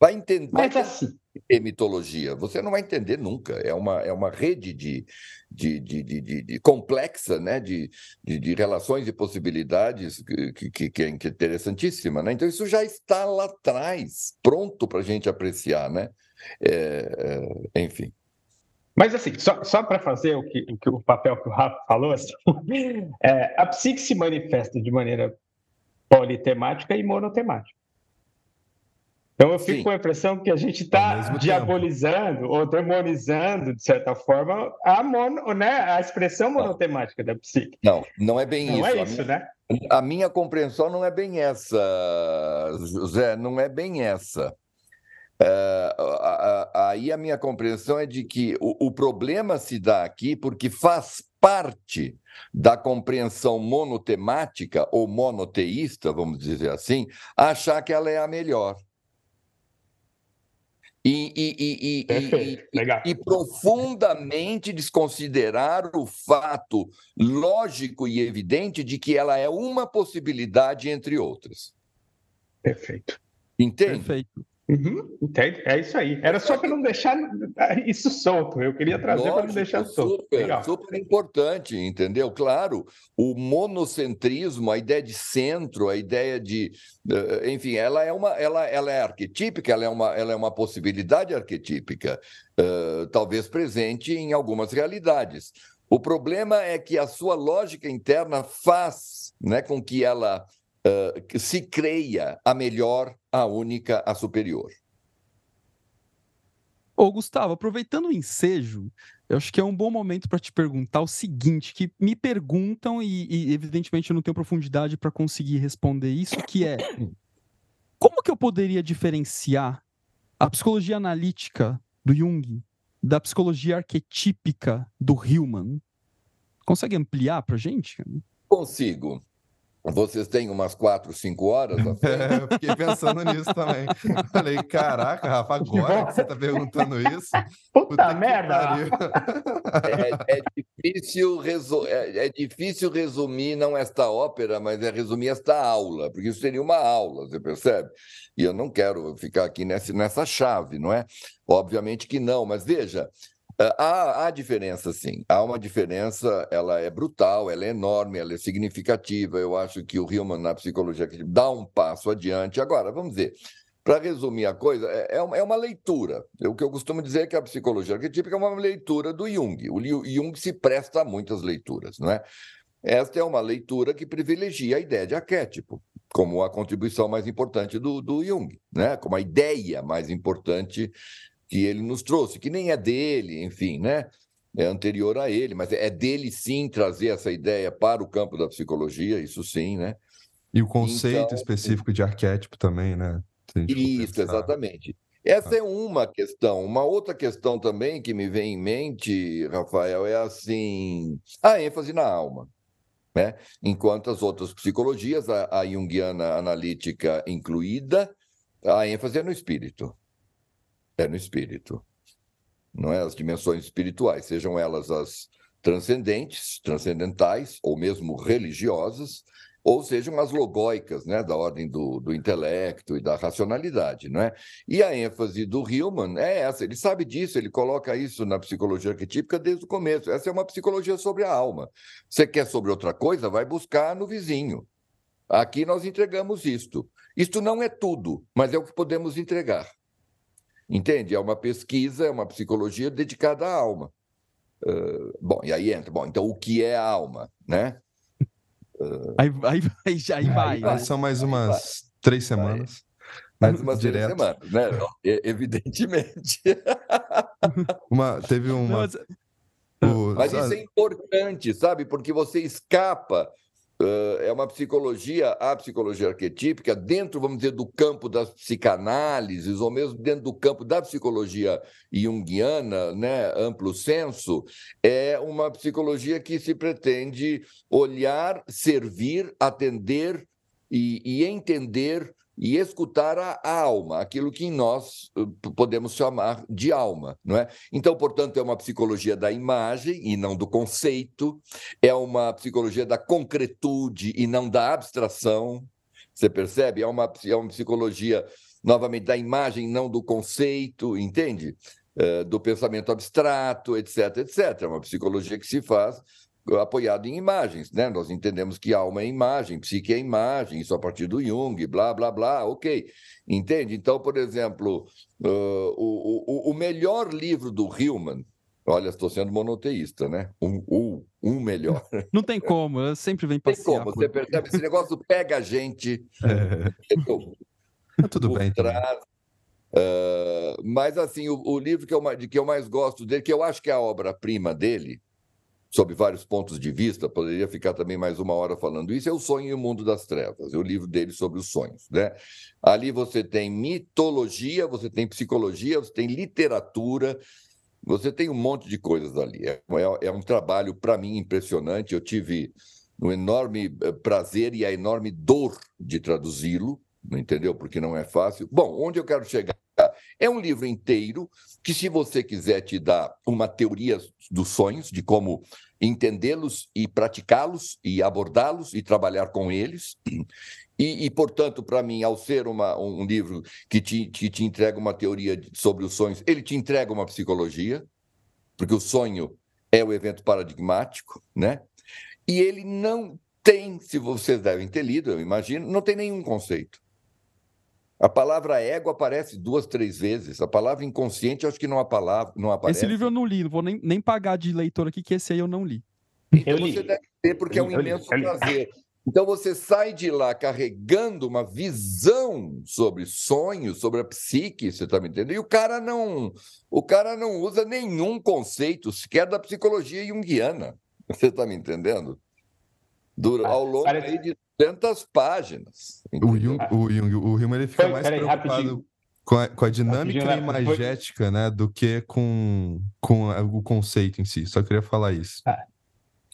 Vai entender. Mas assim, é mitologia. Você não vai entender nunca. É uma, é uma rede de, de, de, de, de complexa né? De, de, de, relações e possibilidades que, que, que, é interessantíssima. Né? Então, isso já está lá atrás, pronto para a gente apreciar. Né? É, é, enfim. Mas, assim, só, só para fazer o, que, o papel que o Rafa falou, assim, é, a psique se manifesta de maneira politemática e monotemática. Então eu fico Sim. com a impressão que a gente está diabolizando tempo. ou demonizando, de certa forma, a, mono, né, a expressão monotemática da psique. Não, não é bem não isso. Não é isso, minha, né? A minha compreensão não é bem essa, José, não é bem essa. É, aí a minha compreensão é de que o, o problema se dá aqui porque faz parte da compreensão monotemática ou monoteísta, vamos dizer assim, achar que ela é a melhor. E, e, e, e, profundamente desconsiderar o fato lógico e evidente de que ela é uma possibilidade entre outras. Perfeito. Entende? Perfeito. Uhum, é isso aí. Era só para não deixar isso solto. Eu queria trazer para não deixar solto. Super, super importante, entendeu? Claro, o monocentrismo, a ideia de centro, a ideia de, eh, enfim, ela é uma, ela, ela é arquetípica, ela é uma, ela é uma possibilidade arquetípica, uh, talvez presente em algumas realidades. O problema é que a sua lógica interna faz, né, com que ela uh, se creia a melhor a única, a superior. Ô, Gustavo, aproveitando o ensejo, eu acho que é um bom momento para te perguntar o seguinte, que me perguntam e, e evidentemente eu não tenho profundidade para conseguir responder isso, que é como que eu poderia diferenciar a psicologia analítica do Jung da psicologia arquetípica do Hillman? Consegue ampliar para gente? Consigo. Vocês têm umas quatro, cinco horas? É, eu fiquei pensando nisso também. Falei, caraca, Rafa, agora que você está perguntando isso? Puta, Puta merda! É, é, difícil resu... é, é, difícil resumir, não esta ópera, mas é resumir esta aula, porque isso seria uma aula, você percebe? E eu não quero ficar aqui nessa, nessa chave, não é? Obviamente que não, mas veja, há, há diferença, sim. Há uma diferença, ela é brutal, ela é enorme, ela é significativa. Eu acho que o Hillman, na psicologia, dá um passo adiante. Agora, vamos ver. Para resumir a coisa, é, é uma, é leitura. O que eu costumo dizer é que a psicologia arquetípica é uma leitura do Jung. O Jung se presta a muitas leituras, não é? Esta é uma leitura que privilegia a ideia de arquétipo como a contribuição mais importante do, do Jung, né? como a ideia mais importante que ele nos trouxe, que nem é dele, enfim, né? É anterior a ele, mas é dele sim trazer essa ideia para o campo da psicologia, isso sim, né? E o conceito então, específico de arquétipo também, né? Isso, exatamente. Essa ah. é uma questão. Uma outra questão também que me vem em mente, Rafael, é assim: a ênfase na alma. Né? Enquanto as outras psicologias, a, a junguiana analítica incluída, a ênfase é no espírito é no espírito. Não é as dimensões espirituais, sejam elas as transcendentes, transcendentais ou mesmo religiosas, ou sejam as logóicas, né, da ordem do, do intelecto e da racionalidade, não é? E a ênfase do Hillman é essa, ele sabe disso, ele coloca isso na psicologia arquetípica desde o começo. Essa é uma psicologia sobre a alma. Você quer sobre outra coisa, vai buscar no vizinho. Aqui nós entregamos isto. Isto não é tudo, mas é o que podemos entregar. Entende? É uma pesquisa, é uma psicologia dedicada à alma. Uh, bom, e aí entra. Bom, então o que é a alma, né? Uh, aí, aí, aí, aí vai. Aí São mais umas três semanas. Mais umas Direto. três semanas, né? Evidentemente. uma, teve uma. Mas, o, mas isso é importante, sabe? Porque você escapa é uma psicologia, a psicologia arquetípica, dentro, vamos dizer, do campo das psicanálises, ou mesmo dentro do campo da psicologia junguiana, né, amplo senso, é uma psicologia que se pretende olhar, servir, atender e, e entender e escutar a alma, aquilo que nós eh, podemos chamar de alma, não é? Então, portanto, é uma psicologia da imagem e não do conceito, é uma psicologia da concretude e não da abstração. Você percebe? É uma, é uma psicologia, novamente, da imagem, não do conceito, entende? É, do pensamento abstrato, etc, etc. É uma psicologia que se faz apoiado em imagens, né? Nós entendemos que alma é imagem, psique é imagem, isso a partir do Jung, blá, blá, blá, ok. Entende? Então, por exemplo, uh, o, o, o melhor livro do Hillman, olha, estou sendo monoteísta, né? Um, um, um melhor. Não tem como, eu sempre venho passear. Tem como, você percebe? Esse negócio pega a gente. É. Tá tudo bem. Trás, uh, mas, assim, o, o livro que eu, de que eu mais gosto dele, que eu acho que é a obra-prima dele, sob vários pontos de vista, poderia ficar também mais uma hora falando isso, é O Sonho e o Mundo das Trevas, é o livro dele sobre os sonhos. Né? Ali você tem mitologia, você tem psicologia, você tem literatura, você tem um monte de coisas ali. É, é, é um trabalho, para mim, impressionante. Eu tive um enorme eh, prazer e a enorme dor de traduzi-lo, entendeu? Porque não é fácil. Bom, onde eu quero chegar? É um livro inteiro que, se você quiser te dar uma teoria dos sonhos, de como entendê-los e praticá-los e abordá-los e trabalhar com eles, E, e portanto, para mim, ao ser uma, um livro que te, te entrega uma teoria sobre os sonhos, ele te entrega uma psicologia, porque o sonho é o evento paradigmático, né? E ele não tem, se vocês devem ter lido, eu imagino, não tem nenhum conceito. A palavra ego aparece duas, três vezes. A palavra inconsciente, eu acho que não, palavra, não aparece. Esse livro eu não li, não vou nem, nem pagar de leitor aqui, que esse aí eu não li. Então você deve ter, porque é um imenso prazer. Então você sai de lá carregando uma visão sobre sonhos, sobre a psique, você está me entendendo? E o cara não, o cara não usa nenhum conceito sequer da psicologia junguiana. Você está me entendendo? Dura, ao longo Parece... de tantas páginas. O Jung, o Jung, o ele fica Foi, mais preocupado com a, com a dinâmica imagética, né, do que com, com o conceito em si. Só queria falar isso. Ah,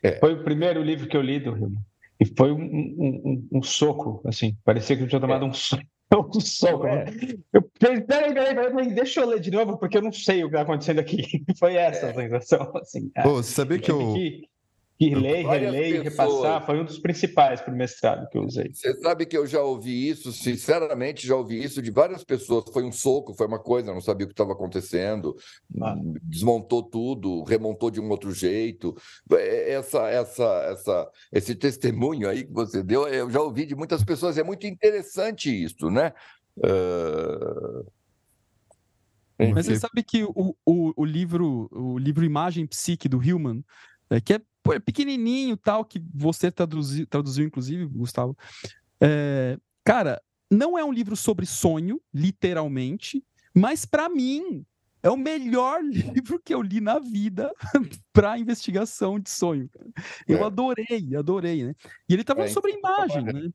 é. Foi o primeiro livro que eu li do Jung. E foi um, um, um, um soco, assim. Parecia que eu tinha tomado é. um soco. Um soco. É. Eu peraí, peraí, peraí, deixa eu ler de novo, porque eu não sei o que está acontecendo aqui. Foi essa a sensação. Assim, Pô, você sabia que eu. Que que ler, reler e repassar foi um dos principais para o mestrado que eu usei. Você sabe que eu já ouvi isso, sinceramente, já ouvi isso de várias pessoas. Foi um soco, foi uma coisa, não sabia o que estava acontecendo, ah. desmontou tudo, remontou de um outro jeito. É, essa, essa, essa, esse testemunho aí que você deu, eu já ouvi de muitas pessoas. É muito interessante isso, né? Uh... Mas você sabe que o, o, o livro, o livro Imagem Psique do Hillman, é, que é pô, é pequenininho tal, que você traduziu, traduziu inclusive, Gustavo. É, cara, não é um livro sobre sonho, literalmente, mas para mim é o melhor livro que eu li na vida para investigação de sonho. Eu é. adorei, adorei, né? E ele estava é, sobre imagem, né?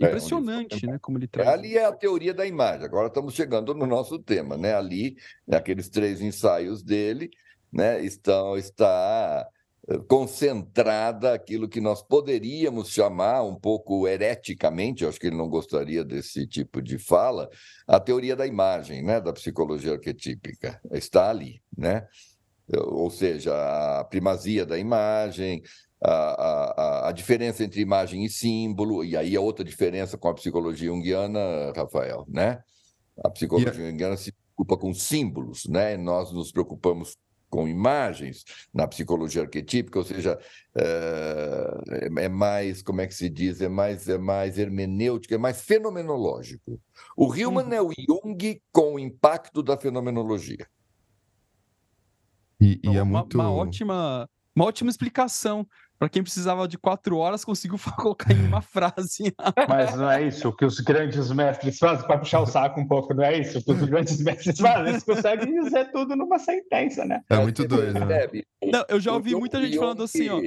É, Impressionante, né? Como ele traz. Ali é a teoria da imagem. Agora estamos chegando no nosso tema, né? Ali, aqueles três ensaios dele, né? Estão está concentrada aquilo que nós poderíamos chamar um pouco hereticamente, acho que ele não gostaria desse tipo de fala, a teoria da imagem, né, da psicologia arquetípica. Está ali, né? Ou seja, a primazia da imagem, a, a, a diferença entre imagem e símbolo, e aí a outra diferença com a psicologia junguiana, Rafael, né? A psicologia yeah. junguiana se preocupa com símbolos, né? Nós nos preocupamos com imagens na psicologia arquetípica, ou seja, é, é, mais, como é que se diz, é mais, é mais hermenêutico, é mais fenomenológico. O Hillman uhum. é o Jung com o impacto da fenomenologia. E, e é muito... uma, uma ótima, uma ótima explicação para quem precisava de quatro horas, conseguiu colocar em uma frase. Mas não é isso que os grandes mestres fazem para puxar o saco um pouco, não é isso que os grandes mestres fazem? Eles conseguem dizer tudo numa sentença, né? É muito doido, né? Não, eu já ouvi muita gente falando assim, ó.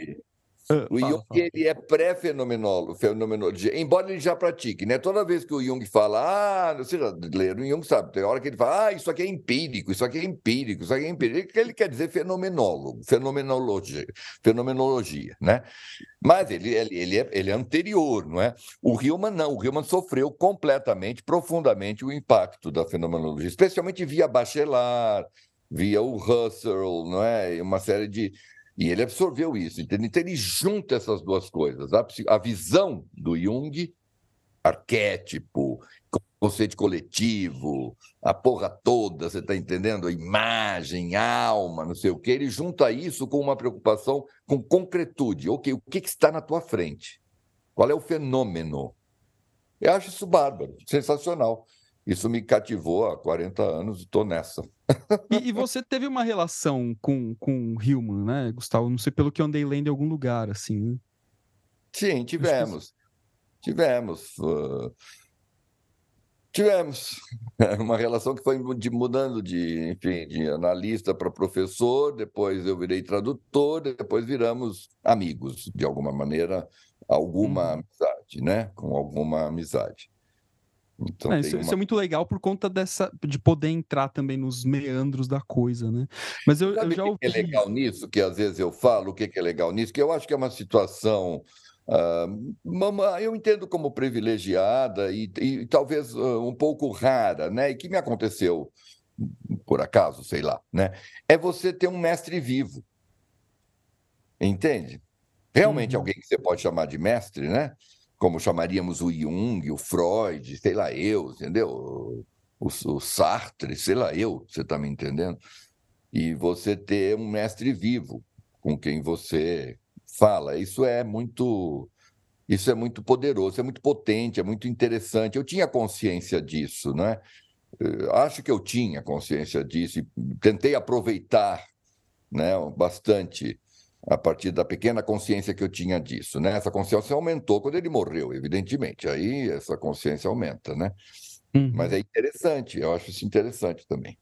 Uh, o fala, Jung fala. ele é pré-fenomenologia, embora ele já pratique, né? Toda vez que o Jung fala, ah, você já leu o Jung sabe, tem hora que ele fala, ah, isso aqui é empírico, isso aqui é empírico, isso aqui é empírico, ele quer dizer fenomenólogo, fenomenologia, fenomenologia, né? Mas ele, ele, ele, é, ele é anterior, não é? O Hillman não, o Hillman sofreu completamente, profundamente o impacto da fenomenologia, especialmente via Bachelard, via o Husserl, não é? Uma série de e ele absorveu isso, entendeu? Então ele junta essas duas coisas. A, a visão do Jung, arquétipo, conceito coletivo, a porra toda, você está entendendo? A imagem, alma, não sei o quê. Ele junta isso com uma preocupação com concretude. Ok, o que, que está na tua frente? Qual é o fenômeno? Eu acho isso bárbaro, sensacional. Isso me cativou há 40 anos e estou nessa. E, e, você teve uma relação com, com o Hillman, né, Gustavo? Não sei pelo que eu andei lendo em algum lugar, assim. Né? Sim, tivemos. Tivemos. Uh... Tivemos uma relação que foi de, mudando de, enfim, de analista para professor, depois eu virei tradutor, depois viramos amigos, de alguma maneira, alguma hum. amizade, né? Com alguma amizade. Então, é, isso, uma... isso, é muito legal por conta dessa de poder entrar também nos meandros da coisa, né? Mas eu, eu já ouvi... que é legal nisso, que às vezes eu falo, o que é legal nisso, que eu acho que é uma situação uh, eu entendo como privilegiada e, e talvez uh, um pouco rara, né? E que me aconteceu por acaso, sei lá, né? É você ter um mestre vivo, entende? Realmente uhum. alguém que você pode chamar de mestre, né? Como chamaríamos o Jung, o Freud, sei lá eu, entendeu? O, o Sartre, sei lá eu, você está me entendendo? E você ter um mestre vivo com quem você fala. Isso é muito isso é muito poderoso, é muito potente, é muito interessante. Eu tinha consciência disso, né? Acho que eu tinha consciência disso e tentei aproveitar né, bastante a partir da pequena consciência que eu tinha disso. Né? Essa consciência aumentou quando ele morreu, evidentemente. Aí essa consciência aumenta, né? Uhum. Mas é interessante, eu acho isso interessante também.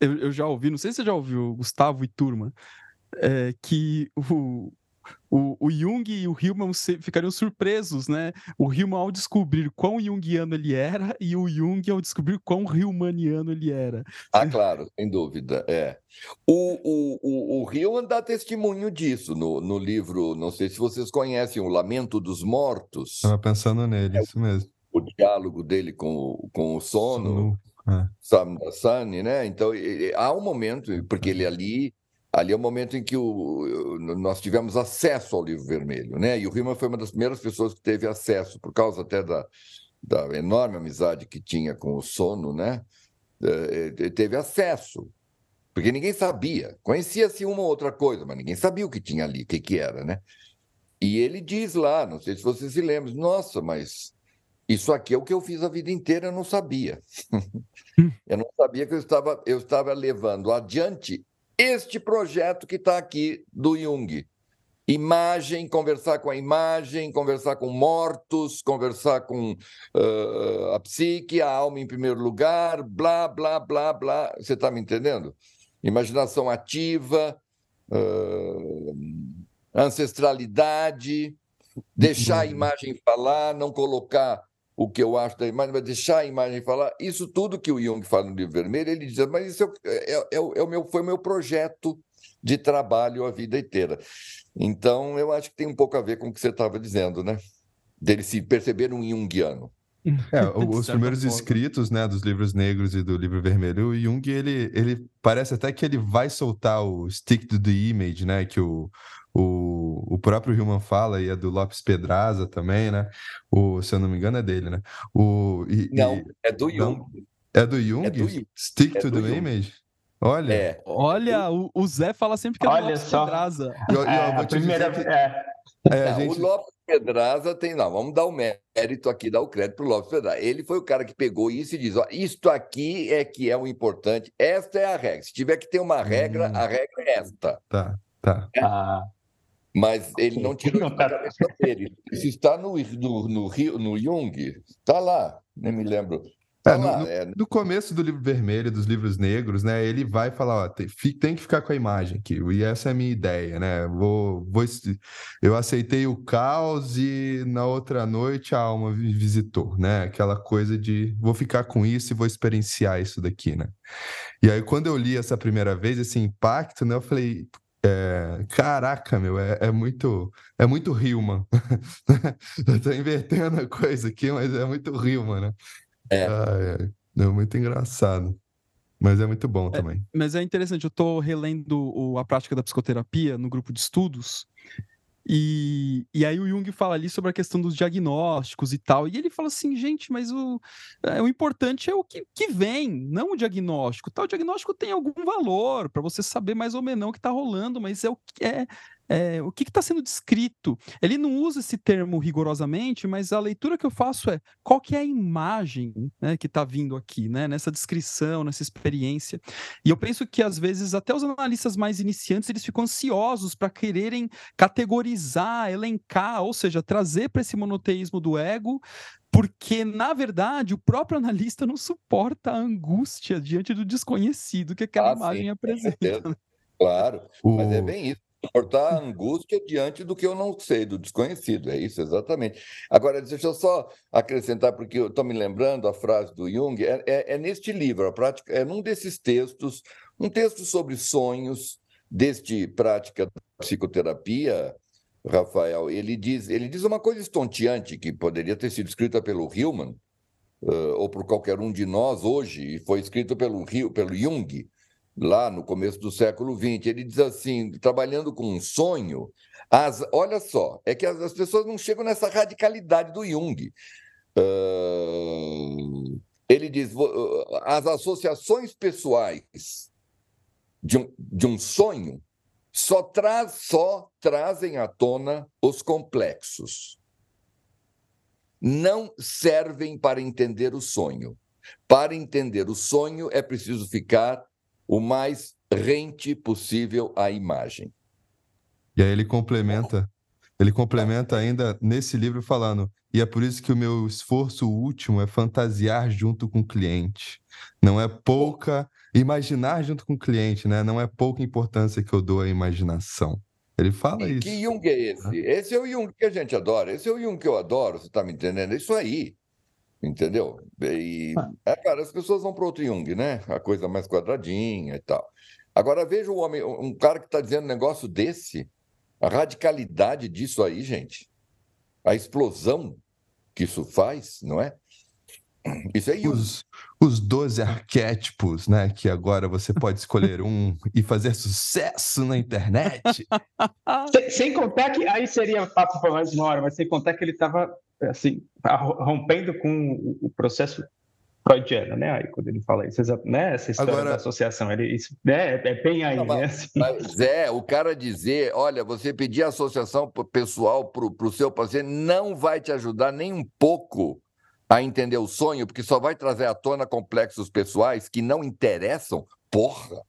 Eu, eu já ouvi, não sei se você já ouviu, Gustavo e turma, é, que o, o, o Jung e o Hillman ficariam surpresos, né? O Hillman ao descobrir quão jungiano ele era e o Jung ao descobrir quão Hillmaniano ele era. Ah, claro, sem dúvida, é. O, o, o, o Hillman dá testemunho disso no, no livro, não sei se vocês conhecem, O Lamento dos Mortos. Estava pensando nele, é, isso mesmo. O diálogo dele com, com o sono. sono. É. Sunny, né? Então, há um momento, porque ele ali Ali é o momento em que o, nós tivemos acesso ao livro vermelho, né? E o Riemann foi uma das primeiras pessoas que teve acesso, por causa até da, da enorme amizade que tinha com o sono, né? É, teve acesso, porque ninguém sabia. Conhecia-se uma ou outra coisa, mas ninguém sabia o que tinha ali, o que, que era, né? E ele diz lá, não sei se vocês se lembram, nossa, mas isso aqui é o que eu fiz a vida inteira, eu não sabia. eu não sabia que eu estava, eu estava levando adiante este projeto que está aqui do Jung. Imagem, conversar com a imagem, conversar com mortos, conversar com uh, a psique, a alma em primeiro lugar, blá, blá, blá, blá. Você está me entendendo? Imaginação ativa, uh, ancestralidade, deixar a uhum. imagem falar, não colocar o que eu acho da imagem, mas deixar a imagem falar. Isso tudo que o Jung fala no livro vermelho, ele diz, mas isso é, é, é, é o meu, foi o meu projeto de trabalho a vida inteira. Então, eu acho que tem um pouco a ver com o que você estava dizendo, né? Dele se perceber um Jungiano. É, os primeiros escritos, né, dos livros negros e do livro vermelho, o Jung, ele, ele parece até que ele vai soltar o stick to the image, né, que o, o, o próprio Hillman fala, e é do Lopes Pedraza também, né? O, se eu não me engano, é dele, né? O, e, não, e, é do Jung. É do Jung? É do Jung. Stick é to the Jung. image? Olha. É. Olha, o, o, Zé fala sempre que é do Lopes só. Pedraza. Eu, eu, é, a primeira... Que... É. É, não, gente... O Lopes Pedraza tem, não, vamos dar o mérito aqui, dar o crédito para o Lopes Pedraza. Ele foi o cara que pegou isso e diz: ó, isto aqui é que é o importante, esta é a regra. Se tiver que ter uma regra, hum. a regra é esta. Tá, tá. É. Ah. Mas ele não tirou da cabeça dele. Isso está no, no, no, no Jung, está lá, nem me lembro. Tá é, lá, no, é... no, começo do livro vermelho, dos livros negros, né? Ele vai falar, ó, tem, tem, que ficar com a imagem aqui. E essa é a minha ideia, né? Vou, vou, eu aceitei o caos e na outra noite a alma me visitou, né? Aquela coisa de vou ficar com isso e vou experienciar isso daqui, né? E aí, quando eu li essa primeira vez, esse impacto, né? Eu falei, é, caraca, meu, é, é, muito é muito Hillman. Eu tô invertendo a coisa aqui, mas é muito Hillman, né? É. Ah, é. é muito engraçado. Mas é muito bom é, também. Mas é interessante, eu tô relendo o, a prática da psicoterapia no grupo de estudos, e, e aí o Jung fala ali sobre a questão dos diagnósticos e tal. E ele fala assim, gente, mas o, é, o importante é o que, que vem, não o diagnóstico. Tá, o diagnóstico tem algum valor para você saber mais ou menos o que está rolando, mas é o que é, é, o que está sendo descrito. Ele não usa esse termo rigorosamente, mas a leitura que eu faço é qual que é a imagem né, que está vindo aqui, né, nessa descrição, nessa experiência. E eu penso que às vezes até os analistas mais iniciantes eles ficam ansiosos para quererem categorizar, elencar, ou seja, trazer para esse monoteísmo do ego porque, na verdade, o próprio analista não suporta a angústia diante do desconhecido que aquela ah, imagem sim, apresenta. Claro, o... mas é bem isso suportar a angústia diante do que eu não sei, do desconhecido. É isso, exatamente. Agora, deixa eu só acrescentar, porque eu estou me lembrando a frase do Jung, é, é, é, neste livro, a prática, é num desses textos, um texto sobre sonhos, deste prática da psicoterapia, Rafael, ele diz, ele diz uma coisa estonteante que poderia ter sido escrita pelo Hillman, uh, ou por qualquer um de nós hoje, e foi escrito pelo, pelo Jung, lá no começo do século XX. Ele diz assim: trabalhando com um sonho, As, olha só, é que as, as pessoas não chegam nessa radicalidade do Jung. Uh, ele diz: as associações pessoais de um, de um sonho só, traz, só trazem à tona os complexos. Não servem para entender o sonho. Para entender o sonho, é preciso ficar o mais rente possível à imagem. E aí ele complementa, ele complementa ainda nesse livro falando: e é por isso que o meu esforço último é fantasiar junto com o cliente. Não é pouca imaginar junto com o cliente, né? Não é pouca importância que eu dou à imaginação. Ele fala e isso. Que Jung é esse? Esse é o Jung que a gente adora. Esse é o Jung que eu adoro, você está me entendendo? Isso aí. Entendeu? E, ah. é, cara, as pessoas vão para outro Jung, né? A coisa mais quadradinha e tal. Agora veja o homem, um cara que está dizendo um negócio desse, a radicalidade disso aí, gente, a explosão que isso faz, não é? Isso é os, os 12 arquétipos, né? Que agora você pode escolher um e fazer sucesso na internet. sem, sem, contar que aí seria papo para mais uma hora, mas sem contar que ele estava assim, rompendo com o processo freudiano, né? Aí quando ele fala isso, né? Essa história Agora... da associação, ele, isso, né? é bem aí, não, né? Assim. Mas é, o cara dizer, olha, você pedir associação pessoal para o seu paciente não vai te ajudar nem um pouco a entender o sonho, porque só vai trazer à tona complexos pessoais que não interessam. Porra!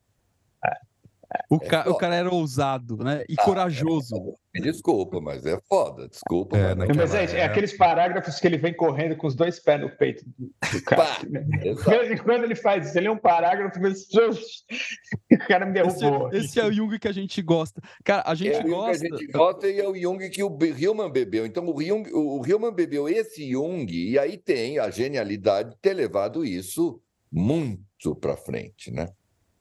O, é ca... o cara era ousado, né? E ah, corajoso. É desculpa, mas é foda, desculpa. É, mas, mas é, é, aqueles parágrafos que ele vem correndo com os dois pés no peito do, do cara. né? quando, ele faz isso, ele é um parágrafo, mas o cara me derrubou. Esse, esse, é o Jung que a gente gosta. Cara, a gente é gosta. a gente gosta e é o Jung que o Hillman bebeu. Então, o, Jung, o Hillman bebeu esse Jung, e aí tem a genialidade de ter levado isso muito para frente, né?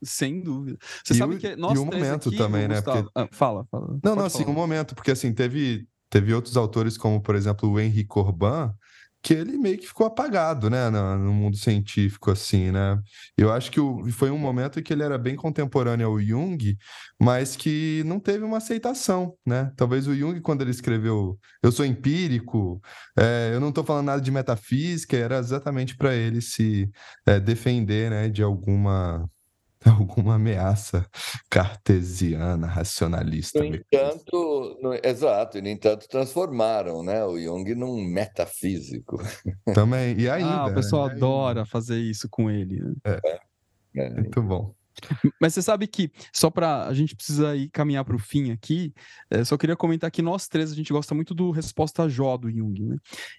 Sem dúvida. Você e sabe o, que e o momento aqui, também, né? Porque... Ah, fala, fala. Não, não, assim, o um momento, porque assim, teve, teve outros autores, como, por exemplo, o Henri Corbin, que ele meio que ficou apagado, né, no, no, mundo científico, assim, né? Eu acho que o, foi um momento em que ele era bem contemporâneo ao Jung, mas que não teve uma aceitação, né? Talvez o Jung, quando ele escreveu Eu sou empírico, é, eu não estou falando nada de metafísica, era exatamente para ele se é, defender, né, de alguma alguma ameaça cartesiana, racionalista. No entanto, no, exato, e no entanto transformaram né, o Jung num metafísico. Também, e ainda. Ah, o pessoal né? adora fazer isso com ele. Né? É. É, muito bom. Mas você sabe que, só para a gente precisa ir caminhar para o fim aqui, é, só queria comentar que nós três a gente gosta muito do Resposta Jó do Jung, né?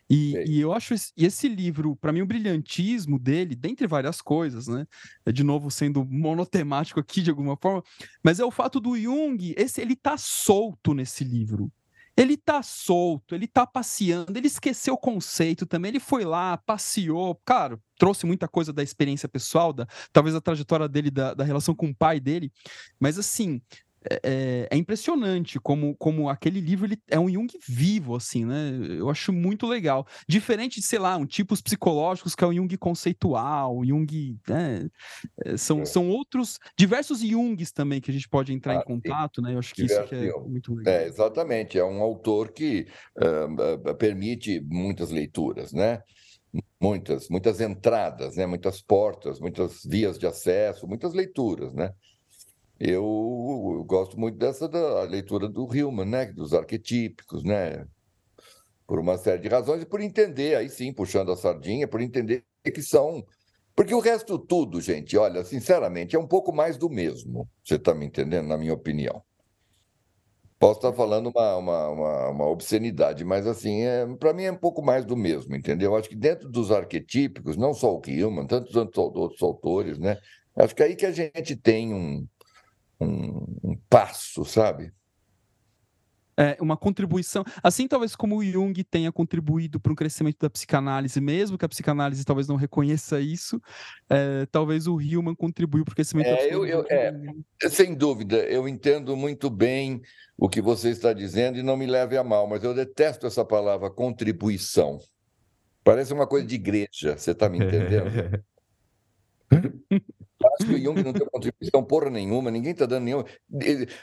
E, e eu acho esse, esse livro, para mim, o brilhantismo dele, dentre várias coisas, né? É, de novo, sendo monotemático aqui de alguma forma, mas é o fato do Jung, esse, ele tá solto nesse livro. Ele tá solto, ele tá passeando, ele esqueceu o conceito também, ele foi lá, passeou, cara, trouxe muita coisa da experiência pessoal, da, talvez a trajetória dele, da, da relação com o pai dele, mas assim, é, é, é, impressionante como, como aquele livro ele é um Jung vivo, assim, né? Eu acho muito legal. Diferente de, sei lá, um tipos psicológicos que é o Jung conceitual, Jung. Né? É, são, é. são outros, diversos Jungs também que a gente pode entrar ah, em contato, né? Eu acho que isso que é muito legal. É, exatamente. É um autor que uh, permite muitas leituras, né? Muitas, muitas entradas, né? muitas portas, muitas vias de acesso, muitas leituras, né? Eu, eu gosto muito dessa da leitura do Hillman, né? Dos arquetípicos, né? Por uma série de razões e por entender, aí sim, puxando a sardinha, por entender que são. Porque o resto tudo, gente, olha, sinceramente, é um pouco mais do mesmo. Você está me entendendo, na minha opinião. Posso estar falando uma, uma, uma, uma obscenidade, mas assim, é, para mim é um pouco mais do mesmo, entendeu? Acho que dentro dos arquetípicos, não só o Hillman, tantos outros autores, né? Acho que é aí que a gente tem um, um, um passo, sabe? É, uma contribuição, assim talvez como o Jung tenha contribuído para o crescimento da psicanálise, mesmo que a psicanálise talvez não reconheça isso, é, talvez o Hillman contribuiu para o crescimento é, da psicanálise. Eu, eu, é, sem dúvida, eu entendo muito bem o que você está dizendo e não me leve a mal, mas eu detesto essa palavra contribuição. Parece uma coisa de igreja, você está me entendendo? acho que o Jung não deu contribuição porra nenhuma, ninguém está dando nenhuma.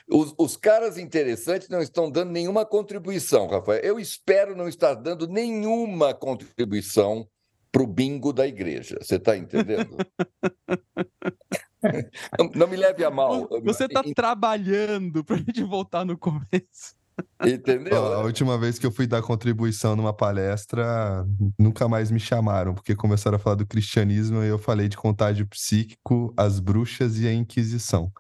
Os, os caras interessantes não estão dando nenhuma contribuição, Rafael. Eu espero não estar dando nenhuma contribuição para o bingo da igreja. Você está entendendo? não, não, me leve a mal. Você está trabalhando para a gente voltar no começo. Entendeu? A última vez que eu fui dar contribuição numa palestra, nunca mais me chamaram, porque começaram a falar do cristianismo e eu falei de contágio psíquico, as bruxas e a Inquisição.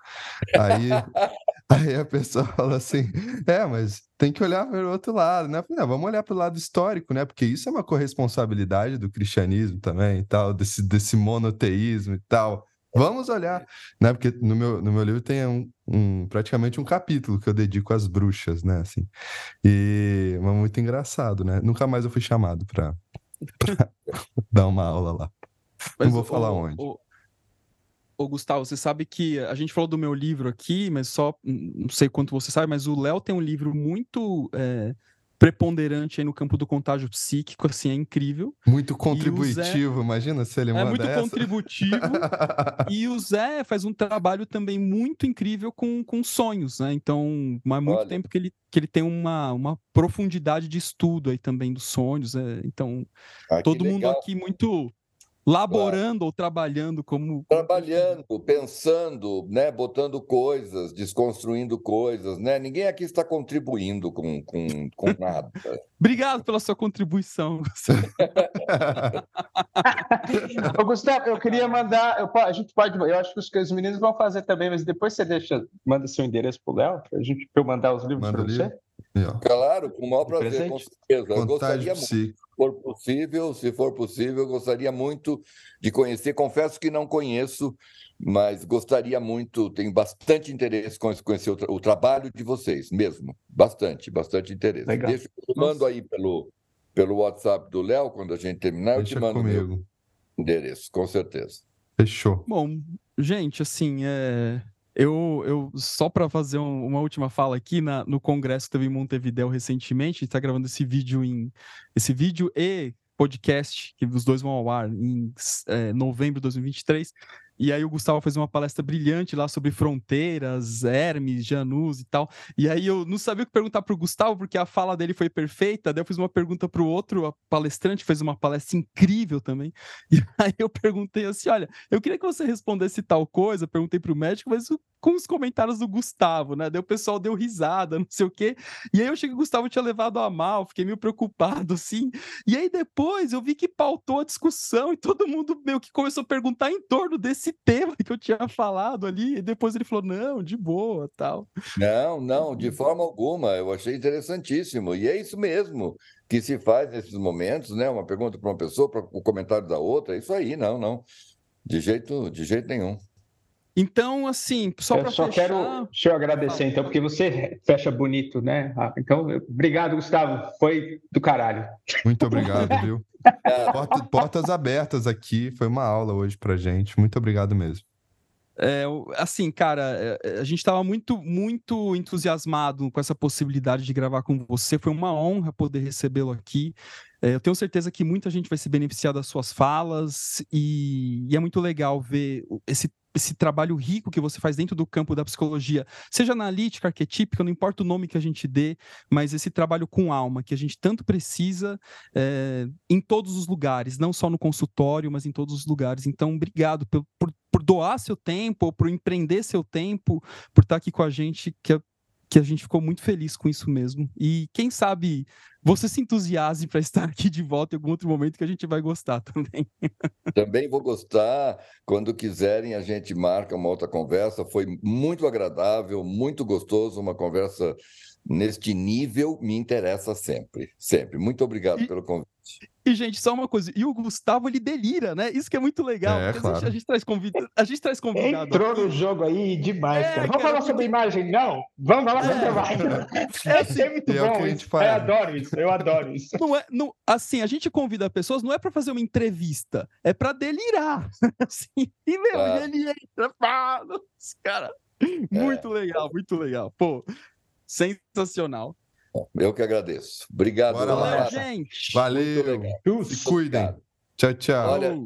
Aí, aí a pessoa fala assim: é, mas tem que olhar para o outro lado, né? Falei, vamos olhar para o lado histórico, né? Porque isso é uma corresponsabilidade do cristianismo também e tal, desse, desse monoteísmo e tal. Vamos olhar, né? Porque no meu, no meu livro tem um, um, praticamente um capítulo que eu dedico às bruxas, né? Assim, e é muito engraçado, né? Nunca mais eu fui chamado para dar uma aula lá. Mas, Não vou falar o, onde. O, o, Gustavo, você sabe que a gente falou do meu livro aqui, mas só não sei quanto você sabe, mas o Léo tem um livro muito é, preponderante aí no campo do contágio psíquico, assim, é incrível. Muito contributivo, Zé... imagina se ele manda É muito essa. contributivo. e o Zé faz um trabalho também muito incrível com, com sonhos, né? Então, há muito Olha. tempo que ele, que ele tem uma, uma profundidade de estudo aí também dos sonhos. Né? Então, ah, todo mundo aqui muito laborando claro. ou trabalhando como trabalhando, pensando, né, botando coisas, desconstruindo coisas, né? Ninguém aqui está contribuindo com, com, com nada. Obrigado pela sua contribuição. Ô, Gustavo, eu queria mandar, eu, a gente pode, eu acho que os, os meninos vão fazer também, mas depois você deixa, manda seu endereço para o Léo, para a gente para eu mandar os livros para você. Claro, com o maior prazer, com certeza. Eu gostaria muito for possível, se for possível, gostaria muito de conhecer. Confesso que não conheço, mas gostaria muito, tenho bastante interesse em conhecer o, tra o trabalho de vocês, mesmo. Bastante, bastante interesse. Legal. Deixa, eu mando aí pelo, pelo WhatsApp do Léo, quando a gente terminar, Deixa eu te mando comigo. meu endereço, com certeza. Fechou. Bom, gente, assim, é... Eu, eu só para fazer um, uma última fala aqui na, no congresso que teve em Montevideo recentemente, está gravando esse vídeo em esse vídeo e podcast que os dois vão ao ar em é, novembro de 2023. E aí o Gustavo fez uma palestra brilhante lá sobre fronteiras, Hermes, Janus e tal. E aí eu não sabia o que perguntar para o Gustavo, porque a fala dele foi perfeita. Daí eu fiz uma pergunta para o outro palestrante, fez uma palestra incrível também. E aí eu perguntei assim: olha, eu queria que você respondesse tal coisa. Perguntei para o médico, mas com os comentários do Gustavo, né? Daí o pessoal deu risada, não sei o quê. E aí eu achei que o Gustavo tinha levado a mal, fiquei meio preocupado, assim. E aí depois eu vi que pautou a discussão e todo mundo meio que começou a perguntar em torno desse esse tema que eu tinha falado ali, e depois ele falou, não, de boa, tal. Não, não, de forma alguma, eu achei interessantíssimo, e é isso mesmo que se faz nesses momentos, né, uma pergunta para uma pessoa, para o comentário da outra, é isso aí, não, não, de jeito, de jeito nenhum. Então, assim, só para fechar... quero deixa eu agradecer, então, porque você fecha bonito, né? Então, obrigado, Gustavo. Foi do caralho. Muito obrigado, viu? Porta, portas abertas aqui. Foi uma aula hoje pra gente. Muito obrigado mesmo. É, assim, cara, é, é, a gente estava muito, muito entusiasmado com essa possibilidade de gravar com você. Foi uma honra poder recebê-lo aqui. É, eu tenho certeza que muita gente vai se beneficiar das suas falas e, e é muito legal ver esse esse trabalho rico que você faz dentro do campo da psicologia, seja analítica, arquetípica, não importa o nome que a gente dê, mas esse trabalho com alma que a gente tanto precisa é, em todos os lugares, não só no consultório, mas em todos os lugares. Então, obrigado por, por, por doar seu tempo, por empreender seu tempo, por estar aqui com a gente, que que a gente ficou muito feliz com isso mesmo. E quem sabe você se entusiasme para estar aqui de volta em algum outro momento que a gente vai gostar também. Também vou gostar. Quando quiserem, a gente marca uma outra conversa. Foi muito agradável, muito gostoso, uma conversa neste nível me interessa sempre, sempre. Muito obrigado e, pelo convite. E, gente, só uma coisa. E o Gustavo, ele delira, né? Isso que é muito legal. É, claro. a, gente, a, gente, traz convidado. A gente traz convidado. Entrou no jogo aí demais, é, cara. Vamos cara, falar sobre imagem, não? Vamos falar sobre é. imagem. É, assim, é muito é bom. Isso. Eu adoro isso. Eu adoro isso. Não é, não, assim, a gente convida pessoas, não é para fazer uma entrevista, é para delirar. Assim, e, meu, ele entra, fala. Cara, é. muito legal, muito legal. Pô, sensacional. Eu que agradeço. Obrigado. Bora lá, gente. Valeu. Se cuidem. Tchau, tchau. Olha,